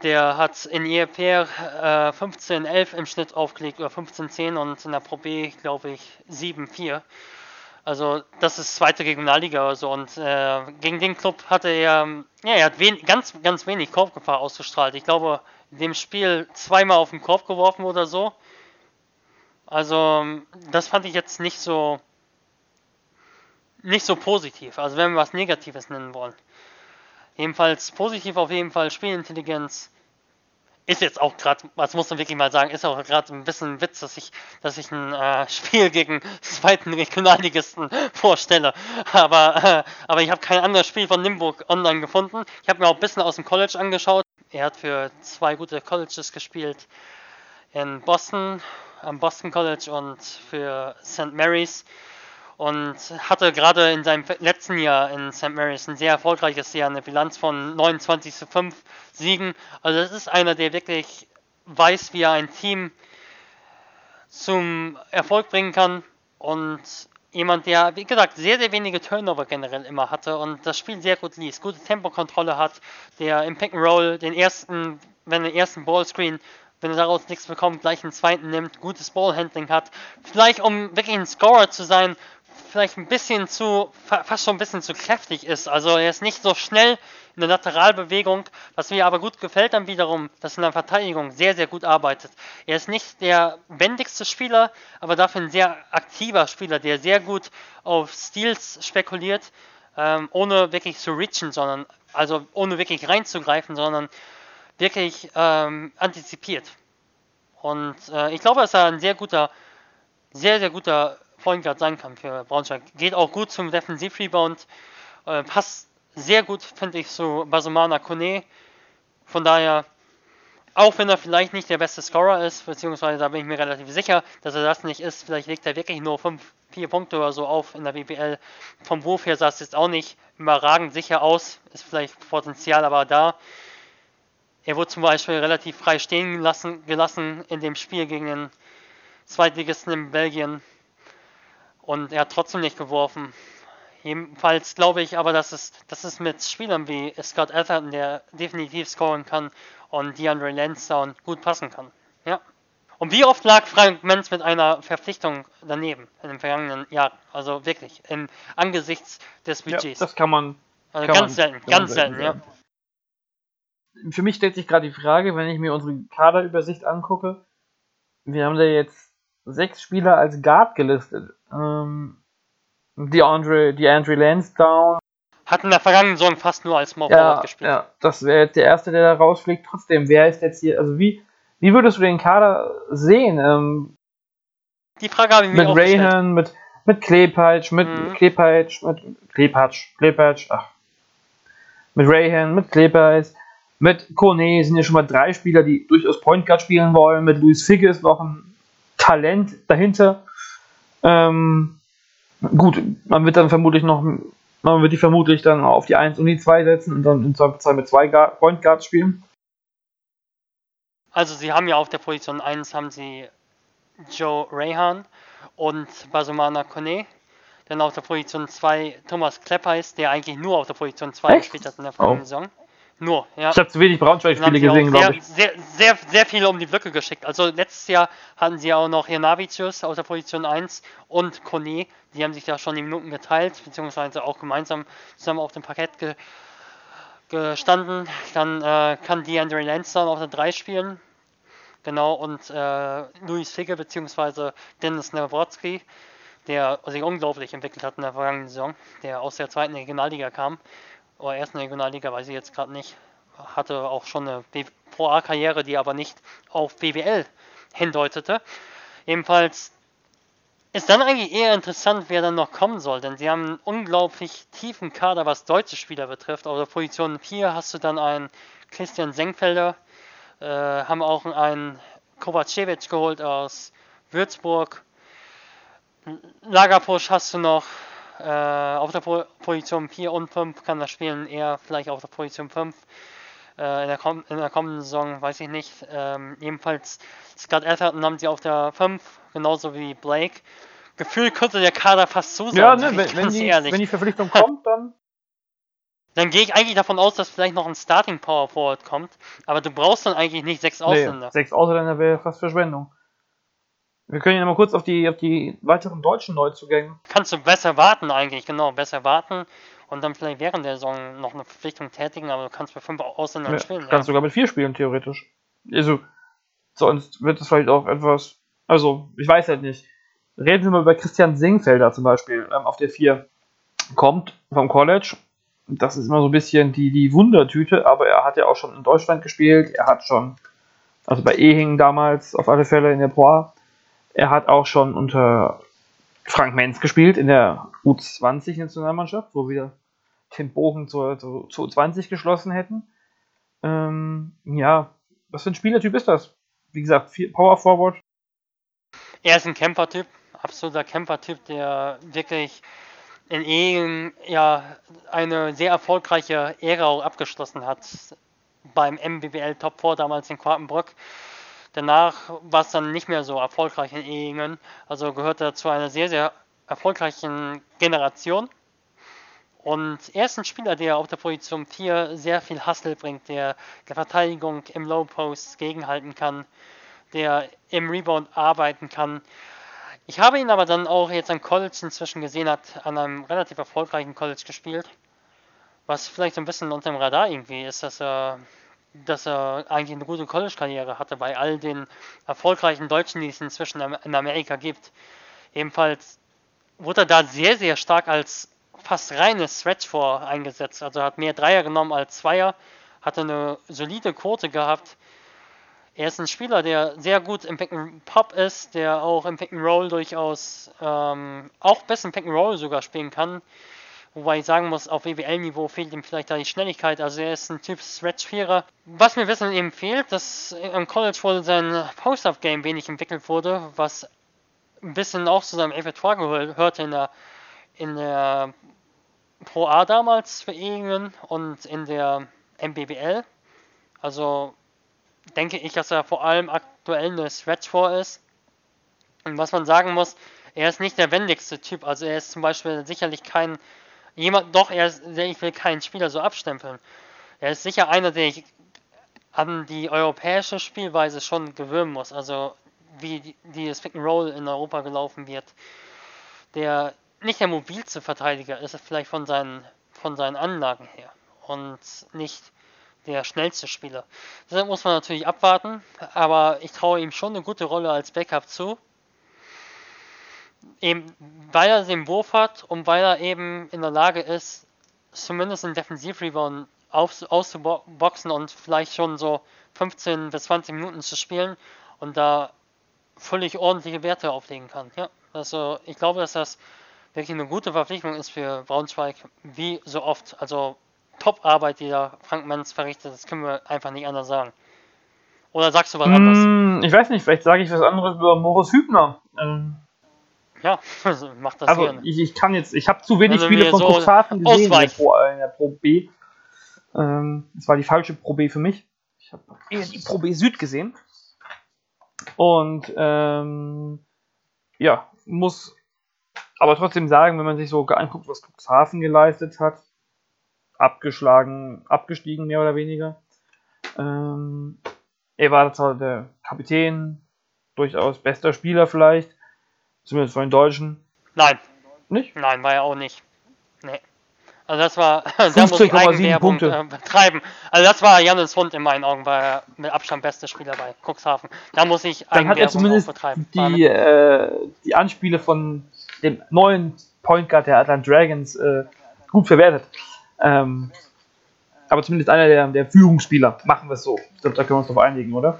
Der hat in EPR äh, 15-11 im Schnitt aufgelegt oder 15-10 und in der Pro B, glaube ich, 7-4. Also das ist zweite Regionalliga oder so und äh, gegen den Club hatte er, ja, er hat ganz, ganz wenig Korbgefahr ausgestrahlt. Ich glaube, in dem Spiel zweimal auf den Korb geworfen oder so. Also das fand ich jetzt nicht so nicht so positiv. Also wenn wir was Negatives nennen wollen. Jedenfalls positiv auf jeden Fall Spielintelligenz. Ist jetzt auch gerade, was muss man wirklich mal sagen, ist auch gerade ein bisschen ein Witz, dass ich, dass ich ein äh, Spiel gegen zweiten Regionalligisten vorstelle. Aber, äh, aber ich habe kein anderes Spiel von Limburg online gefunden. Ich habe mir auch ein bisschen aus dem College angeschaut. Er hat für zwei gute Colleges gespielt. In Boston, am Boston College und für St. Mary's und hatte gerade in seinem letzten Jahr in St. Mary's ein sehr erfolgreiches Jahr, eine Bilanz von 29 zu 5 Siegen. Also das ist einer, der wirklich weiß, wie er ein Team zum Erfolg bringen kann und jemand, der, wie gesagt, sehr, sehr wenige Turnover generell immer hatte und das Spiel sehr gut liest, gute Tempokontrolle hat, der im Pick and Roll den ersten, wenn den ersten Ballscreen, wenn er daraus nichts bekommt, gleich einen zweiten nimmt, gutes Ballhandling hat, vielleicht um wirklich ein Scorer zu sein, vielleicht ein bisschen zu, fast schon ein bisschen zu kräftig ist. Also er ist nicht so schnell in der Lateralbewegung, was mir aber gut gefällt dann wiederum, dass in der Verteidigung sehr, sehr gut arbeitet. Er ist nicht der wendigste Spieler, aber dafür ein sehr aktiver Spieler, der sehr gut auf Steals spekuliert, ähm, ohne wirklich zu reachen, sondern, also ohne wirklich reinzugreifen, sondern wirklich ähm, antizipiert. Und äh, ich glaube, dass er ein sehr guter, sehr, sehr guter Point Guard sein kann für Braunschweig. Geht auch gut zum Defensiv-Rebound, äh, passt sehr gut, finde ich, zu Basumana Kone. Von daher, auch wenn er vielleicht nicht der beste Scorer ist, beziehungsweise da bin ich mir relativ sicher, dass er das nicht ist, vielleicht legt er wirklich nur 5, 4 Punkte oder so auf in der BBL. Vom Wurf her sah es jetzt auch nicht überragend sicher aus, ist vielleicht Potenzial aber da. Er wurde zum Beispiel relativ frei stehen gelassen, gelassen in dem Spiel gegen den Zweitligisten in Belgien und er hat trotzdem nicht geworfen. Jedenfalls glaube ich aber, dass es, dass es mit Spielern wie Scott Atherton, der definitiv scoren kann, und DeAndre Lansdowne gut passen kann. Ja. Und wie oft lag Frank Menz mit einer Verpflichtung daneben in den vergangenen Jahren? Also wirklich, im, angesichts des Budgets. Ja, das kann man. Also kann ganz man, selten, ganz selten ja. Für mich stellt sich gerade die Frage, wenn ich mir unsere Kaderübersicht angucke, wir haben da jetzt sechs Spieler als Guard gelistet. Ähm, DeAndre, DeAndre Lansdowne. Hat in der vergangenen Saison fast nur als Small Ja, gespielt. ja, das wäre jetzt der Erste, der da rausfliegt. Trotzdem, wer ist jetzt hier, also wie, wie würdest du den Kader sehen? Ähm, Die Frage habe ich mir mit. Rayhan, mit, mit Klepatsch, mit Mhm. Klepatsch, mit Klepatsch, Klepatsch, ach. Mit Rayhan, mit Klepatsch, mit Kone sind ja schon mal drei Spieler, die durchaus Point Guard spielen wollen. Mit Luis Figge ist noch ein Talent dahinter. Ähm, gut, man wird dann vermutlich noch, man wird die vermutlich dann auf die 1 und die 2 setzen und dann in Zweifelsfall mit zwei Guard, Point Guards spielen. Also sie haben ja auf der Position 1 haben sie Joe Rayhan und Basumana Kone. Dann auf der Position 2 Thomas Kleppeis, der eigentlich nur auf der Position 2 Echt? gespielt hat in der vergangenen Oh. Saison. Nur, ja. Ich habe zu wenig Dann Braunschweig-Spiele gesehen, glaube sehr, ich. sehr, sehr, sehr, viele um die Blöcke geschickt. Also letztes Jahr hatten sie auch noch Janavicius auf der Position 1 und Kone. Die haben sich da schon die Minuten geteilt, beziehungsweise auch gemeinsam zusammen auf dem Parkett ge gestanden. Dann äh, kann DeAndre Lansdowne auf der 3 spielen. Genau, und äh, Luis Figge beziehungsweise Dennis Nawrotzki, der sich unglaublich entwickelt hat in der vergangenen Saison, der aus der zweiten Regionalliga kam, oder ersten Regionalliga, weiß ich jetzt gerade nicht, hatte auch schon eine Pro A-Karriere, die aber nicht auf BWL hindeutete. Jedenfalls ist dann eigentlich eher interessant, wer dann noch kommen soll, denn sie haben einen unglaublich tiefen Kader, was deutsche Spieler betrifft. Auf der Position 4 hast du dann einen Christian Senkfelder, äh, haben auch einen Kovacevic geholt aus Würzburg. Lagerpusch hast du noch äh, auf der po Position 4 und 5 kann er spielen, eher vielleicht auf der Position 5. Äh, in, der in der kommenden Saison weiß ich nicht. Ähm, jedenfalls Scott Atherton haben sie auf der 5, genauso wie Blake. Gefühlt könnte der Kader fast zusagen, Ja, sag ne, wenn, wenn, die, wenn die Verpflichtung kommt, dann. Dann gehe ich eigentlich davon aus, dass vielleicht noch ein Starting Power Forward kommt. Aber du brauchst dann eigentlich nicht sechs Ausländer. Nee, sechs Ausländer wäre fast Verschwendung. Wir können ja mal kurz auf die, auf die weiteren deutschen Neuzugänge. Kannst du besser warten eigentlich, genau, besser warten und dann vielleicht während der Saison noch eine Verpflichtung tätigen, aber du kannst bei fünf Ausländern Ja, spielen. kannst sogar mit vier spielen, theoretisch. Also, sonst wird es vielleicht auch etwas. Also, ich weiß halt nicht. Reden wir mal über Christian Singfelder zum Beispiel, ähm, auf der 4 kommt vom College. Das ist immer so ein bisschen die, die Wundertüte, aber er hat ja auch schon in Deutschland gespielt. Er hat schon, also bei Ehing damals auf alle Fälle in der Pro A. Er hat auch schon unter Frank Menz gespielt in der U20-Nationalmannschaft, wo wir den Bogen zur, zur, zur U20 geschlossen hätten. Ähm, ja, was für ein Spielertyp ist das? Wie gesagt, viel Power Forward. Er ist ein Kämpfertyp, absoluter Kämpfertyp, der wirklich in Ehen ja eine sehr erfolgreiche Ära abgeschlossen hat beim MBBL Top 4 damals in Quartenbrück. Danach war es dann nicht mehr so erfolgreich in Ehingen. Also gehört er zu einer sehr, sehr erfolgreichen Generation. Und er ist ein Spieler, der auf der Position 4 sehr viel Hustle bringt, der der Verteidigung im Low Post gegenhalten kann, der im Rebound arbeiten kann. Ich habe ihn aber dann auch jetzt am College inzwischen gesehen, hat an einem relativ erfolgreichen College gespielt. Was vielleicht so ein bisschen unter dem Radar irgendwie ist, dass er, dass er eigentlich eine gute College-Karriere hatte bei all den erfolgreichen Deutschen, die es inzwischen in Amerika gibt. Ebenfalls wurde er da sehr, sehr stark als fast reines Stretch vor eingesetzt. Also hat mehr Dreier genommen als Zweier, hatte eine solide Quote gehabt. Er ist ein Spieler, der sehr gut im Pick and Pop ist, der auch im Pick and Roll durchaus ähm, auch besser im Pick and Roll sogar spielen kann. Wobei ich sagen muss, auf WWL-Niveau fehlt ihm vielleicht da die Schnelligkeit. Also er ist ein Typ Stretch-Vierer. Was mir wissen eben fehlt, dass im College wohl sein Post-Up-Game wenig entwickelt wurde, was ein bisschen auch zu seinem Repertoire gehörte in der, in der Pro A damals für Ehingen und in der MBBL. Also denke ich, dass er vor allem aktuell eine Stretch vor ist. Und was man sagen muss, er ist nicht der wendigste Typ. Also er ist zum Beispiel sicherlich kein jemand, doch er ist, ich will keinen Spieler so abstempeln. Er ist sicher einer, der ich an die europäische Spielweise schon gewöhnen muss. Also wie die, die Pick and Roll in Europa gelaufen wird. Der nicht der mobilste Verteidiger ist, vielleicht von seinen, von seinen Anlagen her. Und nicht der schnellste Spieler. Deshalb muss man natürlich abwarten, aber ich traue ihm schon eine gute Rolle als Backup zu. Eben weil er den Wurf hat und weil er eben in der Lage ist, zumindest einen Defensivrebound auszuboxen und vielleicht schon so 15 bis 20 Minuten zu spielen und da völlig ordentliche Werte auflegen kann. Ja, also ich glaube, dass das wirklich eine gute Verpflichtung ist für Braunschweig, wie so oft. Also Top-Arbeit, die da Frank Menz verrichtet, das können wir einfach nicht anders sagen. Oder sagst du was anderes? Mm, ich weiß nicht, vielleicht sage ich was anderes über Moritz Hübner. Ähm, ja, macht das also ich, ich, kann jetzt, ich habe zu wenig also Spiele von so Cuxhaven gesehen in der, Pro, in der Pro B. Ähm, das war die falsche Pro B für mich. Ich habe eher die Pro B Süd gesehen. Und ähm, ja, muss aber trotzdem sagen, wenn man sich so anguckt, was Cuxhaven geleistet hat, abgeschlagen, abgestiegen mehr oder weniger. Ähm, er war zwar der Kapitän, durchaus bester Spieler vielleicht, zumindest von den Deutschen. Nein. Nicht? Nein, war er auch nicht. Nee. Also das war, da muss ich Eigenwerbung äh, betreiben. Also das war Janis Hund in meinen Augen, war er mit Abstand beste Spieler bei Cuxhaven. Da muss ich Dann hat er zumindest. Die, äh, die Anspiele von dem neuen Point Guard der Atlant Dragons äh, gut verwertet. Ähm, aber zumindest einer der, der Führungsspieler. Machen wir es so. Ich glaube, da können wir uns drauf einigen, oder?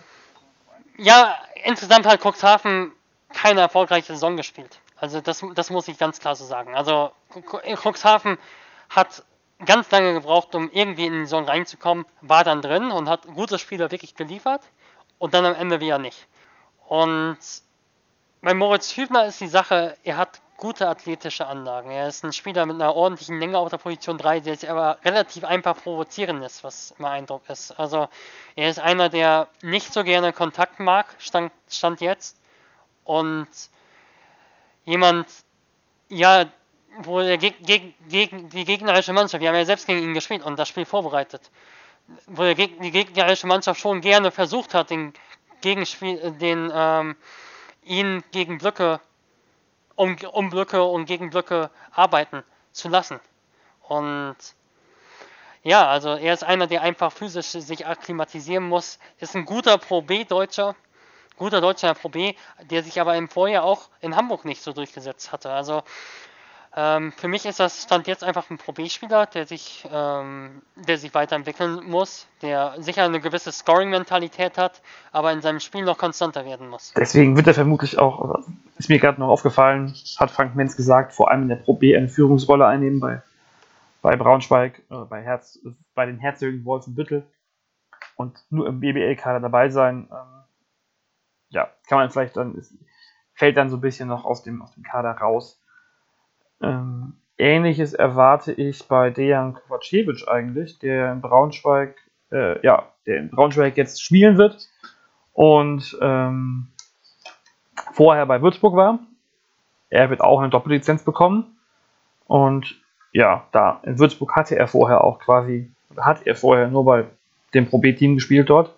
Ja, insgesamt hat Cuxhaven keine erfolgreiche Saison gespielt. Also das, das muss ich ganz klar so sagen. Also Cuxhaven hat ganz lange gebraucht, um irgendwie in die Saison reinzukommen, war dann drin und hat gute Spieler wirklich geliefert und dann am Ende wieder nicht. Und bei Moritz Hübner ist die Sache, er hat gute athletische Anlagen. Er ist ein Spieler mit einer ordentlichen Länge auf der Position 3, der sich aber relativ einfach provozieren lässt, was mein Eindruck ist. Also er ist einer, der nicht so gerne Kontakt mag, stand, stand jetzt. Und jemand, ja, wo der Geg Geg Geg die gegnerische Mannschaft, wir haben ja selbst gegen ihn gespielt und das Spiel vorbereitet, wo der Geg die gegnerische Mannschaft schon gerne versucht hat, den Gegenspiel, den ähm, ihn gegen Blöcke um, um Blöcke und gegen Blöcke arbeiten zu lassen. Und ja, also er ist einer, der einfach physisch sich akklimatisieren muss. Ist ein guter Pro B-Deutscher, guter Deutscher B, der sich aber im Vorjahr auch in Hamburg nicht so durchgesetzt hatte. Also ähm, für mich ist das Stand jetzt einfach ein Pro-B-Spieler, der sich, ähm, der sich weiterentwickeln muss, der sicher eine gewisse Scoring-Mentalität hat, aber in seinem Spiel noch konstanter werden muss. Deswegen wird er vermutlich auch, ist mir gerade noch aufgefallen, hat Frank Menz gesagt, vor allem in der Pro-B eine Führungsrolle einnehmen bei, bei Braunschweig, äh, bei, Herz, bei den Herzögen Wolfenbüttel und nur im BBL-Kader dabei sein. Ähm, ja, kann man vielleicht dann, ist, fällt dann so ein bisschen noch aus dem, aus dem Kader raus. Ähm, Ähnliches erwarte ich bei Dejan Kovacevic eigentlich, der in Braunschweig, äh, ja, der in Braunschweig jetzt spielen wird und ähm, vorher bei Würzburg war. Er wird auch eine Doppellizenz bekommen. Und ja, da in Würzburg hatte er vorher auch quasi, hat er vorher nur bei dem Pro B-Team gespielt dort.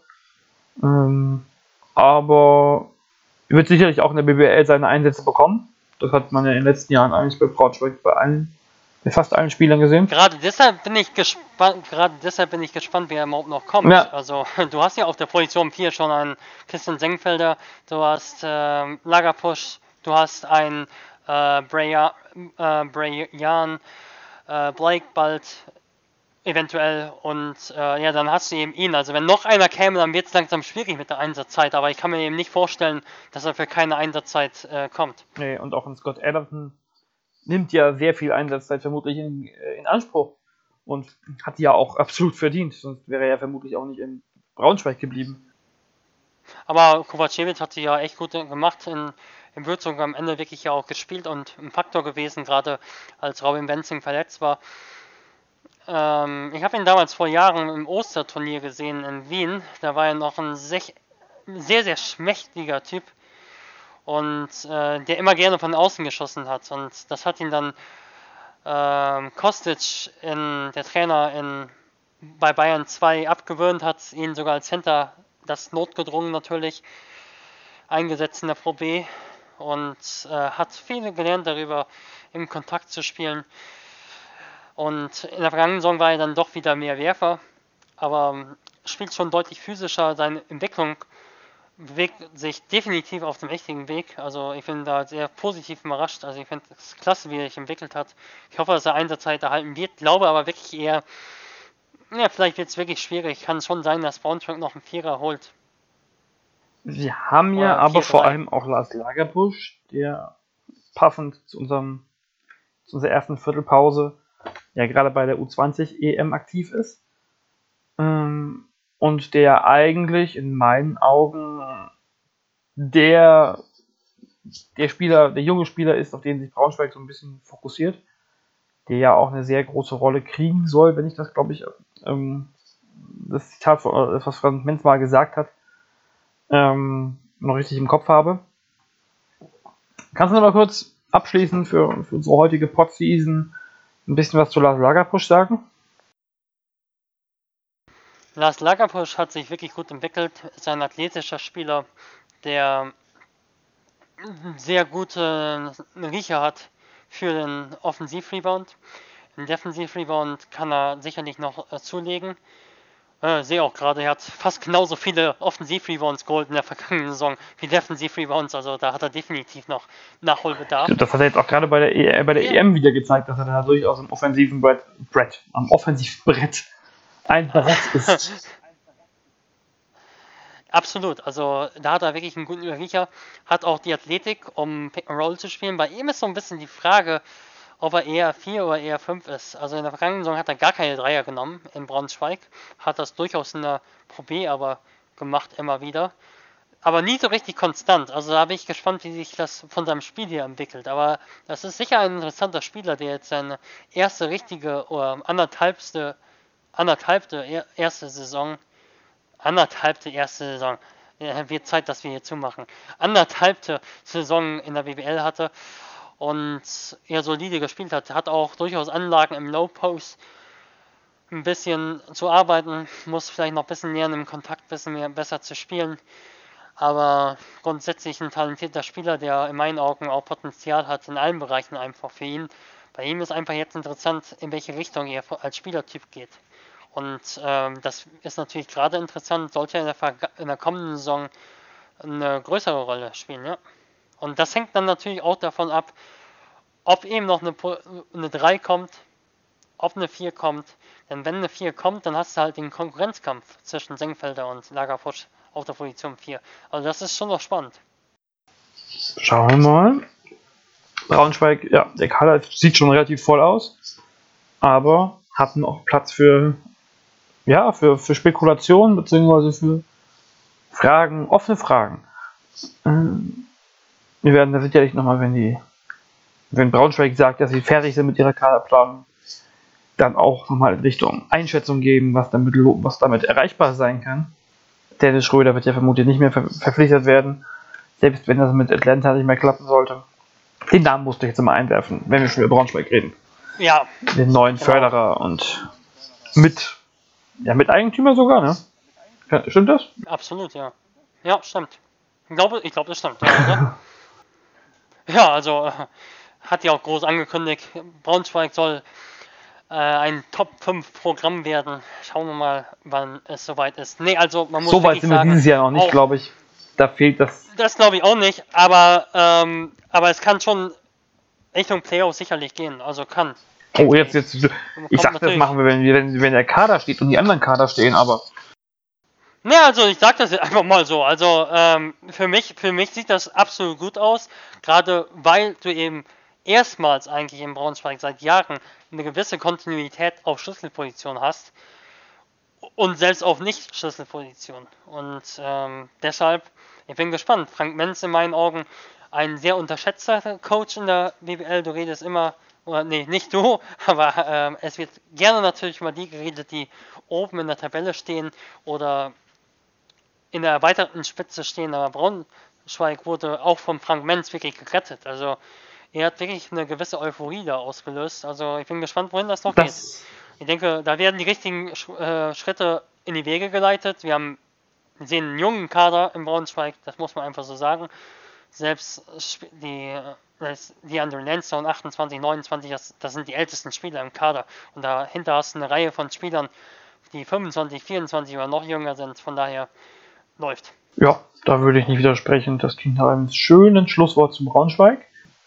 Ähm, aber wird sicherlich auch in der BBL seine Einsätze bekommen. Das hat man ja in den letzten Jahren eigentlich bei Braunschweig bei allen, bei fast allen Spielern gesehen. Gerade deshalb bin ich gespannt, gerade deshalb bin ich gespannt, wer überhaupt noch kommt. Ja. Also du hast ja auf der Position 4 schon einen Christian Senkfelder, du hast äh, Lagerpusch, du hast einen äh, äh, Brian äh, Blake bald eventuell und äh, ja, dann hast du eben ihn. Also wenn noch einer käme, dann wird es langsam schwierig mit der Einsatzzeit, aber ich kann mir eben nicht vorstellen, dass er für keine Einsatzzeit äh, kommt. Nee, und auch ein Scott Adamson nimmt ja sehr viel Einsatzzeit vermutlich in, äh, in Anspruch und hat die ja auch absolut verdient, sonst wäre er ja vermutlich auch nicht in Braunschweig geblieben. Aber Kovacevic hat sie ja echt gut gemacht in, in Würzburg am Ende wirklich ja auch gespielt und ein Faktor gewesen, gerade als Robin Wenzing verletzt war. Ähm, ich habe ihn damals vor Jahren im Osterturnier gesehen in Wien. Da war er noch ein sehr, sehr schmächtiger Typ und äh, der immer gerne von außen geschossen hat. Und das hat ihn dann ähm, Kostic, in, der Trainer in, bei Bayern 2, abgewöhnt, hat ihn sogar als Center, das notgedrungen natürlich, eingesetzt in der Pro B und äh, hat viel gelernt darüber, im Kontakt zu spielen. Und in der vergangenen Saison war er dann doch wieder mehr Werfer, aber ähm, spielt schon deutlich physischer. Seine Entwicklung bewegt sich definitiv auf dem richtigen Weg. Also ich bin da sehr positiv überrascht. Also ich finde es klasse, wie er sich entwickelt hat. Ich hoffe, dass er Einsatzzeit erhalten wird. Glaube aber wirklich eher, ja, vielleicht wird es wirklich schwierig. Kann schon sein, dass Braunschweig noch einen Vierer holt. Wir haben ja aber vor allem auch Lars Lagerbusch, der passend zu unserem zu unserer ersten Viertelpause ja gerade bei der U20 EM aktiv ist. Ähm, und der eigentlich in meinen Augen der, der Spieler, der junge Spieler ist, auf den sich Braunschweig so ein bisschen fokussiert, der ja auch eine sehr große Rolle kriegen soll, wenn ich das, glaube ich, ähm, das Zitat, das, was Franz Menz mal gesagt hat, ähm, noch richtig im Kopf habe. Kannst du noch mal kurz abschließen für, für unsere heutige Podseason ein bisschen was zu Lars Lagerpusch sagen? Lars Lagerpusch hat sich wirklich gut entwickelt, ist ein athletischer Spieler, der sehr gute Riecher hat für den Offensivrebound. Im Defensivrebound kann er sicherlich noch äh, zulegen. Äh, sehe auch gerade, er hat fast genauso viele Offensiv-Rebounds geholt in der vergangenen Saison wie Defensiv-Rebounds, also da hat er definitiv noch Nachholbedarf. Das hat er jetzt auch gerade bei der, e bei der ja. EM wieder gezeigt, dass er da durchaus am offensiven Brett, Brett am Offensivbrett ein Brett ist. Absolut, also da hat er wirklich einen guten Riecher, hat auch die Athletik, um Pick and Roll zu spielen. Bei ihm ist so ein bisschen die Frage, ob er eher 4 oder eher 5 ist. Also in der vergangenen Saison hat er gar keine Dreier genommen in Braunschweig, hat das durchaus in der Pro B aber gemacht immer wieder. Aber nie so richtig konstant. Also da bin ich gespannt, wie sich das von seinem Spiel hier entwickelt. Aber das ist sicher ein interessanter Spieler, der jetzt seine erste richtige oder anderthalbste, anderthalbte erste Saison, anderthalbte erste Saison, wird Zeit, dass wir hier zumachen, anderthalbte Saison in der BBL hatte und eher solide gespielt hat. Hat auch durchaus Anlagen im Low Post ein bisschen zu arbeiten, muss vielleicht noch ein bisschen lernen, im Kontakt ein bisschen mehr, besser zu spielen. Aber grundsätzlich ein talentierter Spieler, der in meinen Augen auch Potenzial hat in allen Bereichen einfach für ihn. Bei ihm ist einfach jetzt interessant, in welche Richtung er als Spielertyp geht. Und ähm, das ist natürlich gerade interessant, sollte er in der, in der kommenden Saison eine größere Rolle spielen. Ja? Und das hängt dann natürlich auch davon ab, ob eben noch eine, eine 3 kommt, ob eine 4 kommt. Denn wenn eine 4 kommt, dann hast du halt den Konkurrenzkampf zwischen Senkfelder und Lagerfusch auf der Position 4. Also das ist schon noch spannend. Schauen wir mal. Braunschweig, ja, der Kader sieht schon relativ voll aus, aber hat noch Platz für, ja, für, für Spekulationen bzw. für Fragen, offene Fragen. Ähm, wir werden da sicherlich nochmal, wenn die, wenn Braunschweig sagt, dass sie fertig sind mit ihrer Kaderplanung, dann auch nochmal in Richtung Einschätzung geben, was damit, was damit erreichbar sein kann. Dennis Schröder wird ja vermutlich nicht mehr ver verpflichtet werden. Selbst wenn das mit Atlanta nicht mehr klappen sollte. Den Namen musste ich jetzt immer einwerfen, wenn wir schon über Braunschweig reden. Ja. Den neuen genau. Förderer und mit, ja, mit Eigentümer sogar, ne? Stimmt das? Absolut, ja. Ja, stimmt. Ich glaube, ich glaube, das stimmt. Ja, ja also äh, hat ja auch groß angekündigt, Braunschweig soll äh, ein Top 5 Programm werden. Schauen wir mal, wann es soweit ist. Nee, also man muss So weit sind wir dieses Jahr noch nicht, glaube ich. Da fehlt das. Das glaube ich auch nicht, aber, ähm, aber es kann schon Richtung Playoff sicherlich gehen. Also kann. Oh, jetzt, jetzt. Ich sag, das machen wir, wenn, wenn, wenn der Kader steht und die anderen Kader stehen, aber. Ne, also ich sag das jetzt einfach mal so. Also ähm, für mich, für mich sieht das absolut gut aus, gerade weil du eben erstmals eigentlich in Braunschweig seit Jahren eine gewisse Kontinuität auf Schlüsselposition hast und selbst auf Nicht-Schlüsselposition. Und ähm, deshalb, ich bin gespannt. Frank Menz in meinen Augen ein sehr unterschätzter Coach in der BBL. Du redest immer, oder nee, nicht du, aber ähm, es wird gerne natürlich mal die geredet, die oben in der Tabelle stehen oder in der erweiterten Spitze stehen. Aber Braunschweig wurde auch von Frank Menz wirklich gerettet. Also er hat wirklich eine gewisse Euphorie da ausgelöst. Also ich bin gespannt, wohin das noch das geht. Ich denke, da werden die richtigen äh, Schritte in die Wege geleitet. Wir haben sehen einen jungen Kader im Braunschweig, das muss man einfach so sagen. Selbst die, die Andrew Lansdowne 28, 29, das, das sind die ältesten Spieler im Kader. Und dahinter hast du eine Reihe von Spielern, die 25, 24 oder noch jünger sind. Von daher läuft. Ja, da würde ich nicht widersprechen. Das klingt nach einem schönen Schlusswort zum Braunschweig.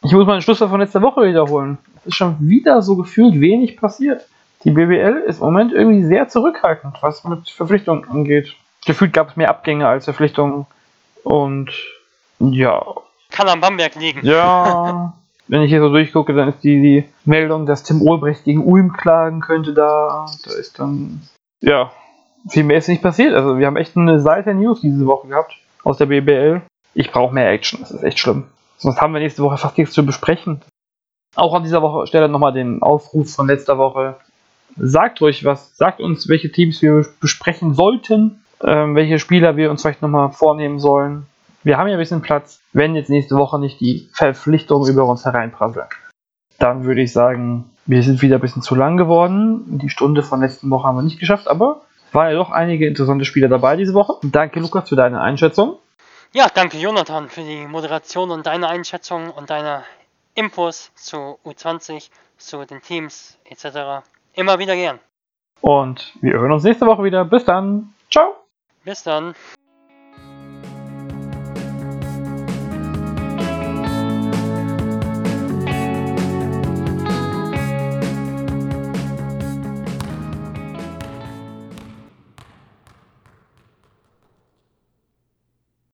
Ich muss meinen Schlusswort von letzter Woche wiederholen. Es ist schon wieder so gefühlt wenig passiert. Die BBL ist im Moment irgendwie sehr zurückhaltend, was mit Verpflichtungen angeht. Gefühlt gab es mehr Abgänge als Verpflichtungen. Und ja. Kann am Bamberg liegen. Ja. Wenn ich hier so durchgucke, dann ist die, die Meldung, dass Tim Olbrecht gegen Ulm klagen könnte da. Da ist dann. Ja. Viel mehr ist nicht passiert. Also wir haben echt eine Seite News diese Woche gehabt aus der BBL. Ich brauche mehr Action. Das ist echt schlimm. Sonst haben wir nächste Woche fast nichts zu besprechen. Auch an dieser Woche stelle nochmal den Aufruf von letzter Woche. Sagt ruhig was. Sagt uns, welche Teams wir besprechen sollten, ähm, welche Spieler wir uns vielleicht nochmal vornehmen sollen. Wir haben ja ein bisschen Platz, wenn jetzt nächste Woche nicht die Verpflichtungen über uns hereinprasseln. Dann würde ich sagen, wir sind wieder ein bisschen zu lang geworden. Die Stunde von letzten Woche haben wir nicht geschafft, aber waren ja doch einige interessante Spieler dabei diese Woche. Danke, Lukas, für deine Einschätzung. Ja, danke Jonathan für die Moderation und deine Einschätzung und deine Infos zu U20, zu den Teams etc. Immer wieder gern. Und wir hören uns nächste Woche wieder. Bis dann. Ciao. Bis dann.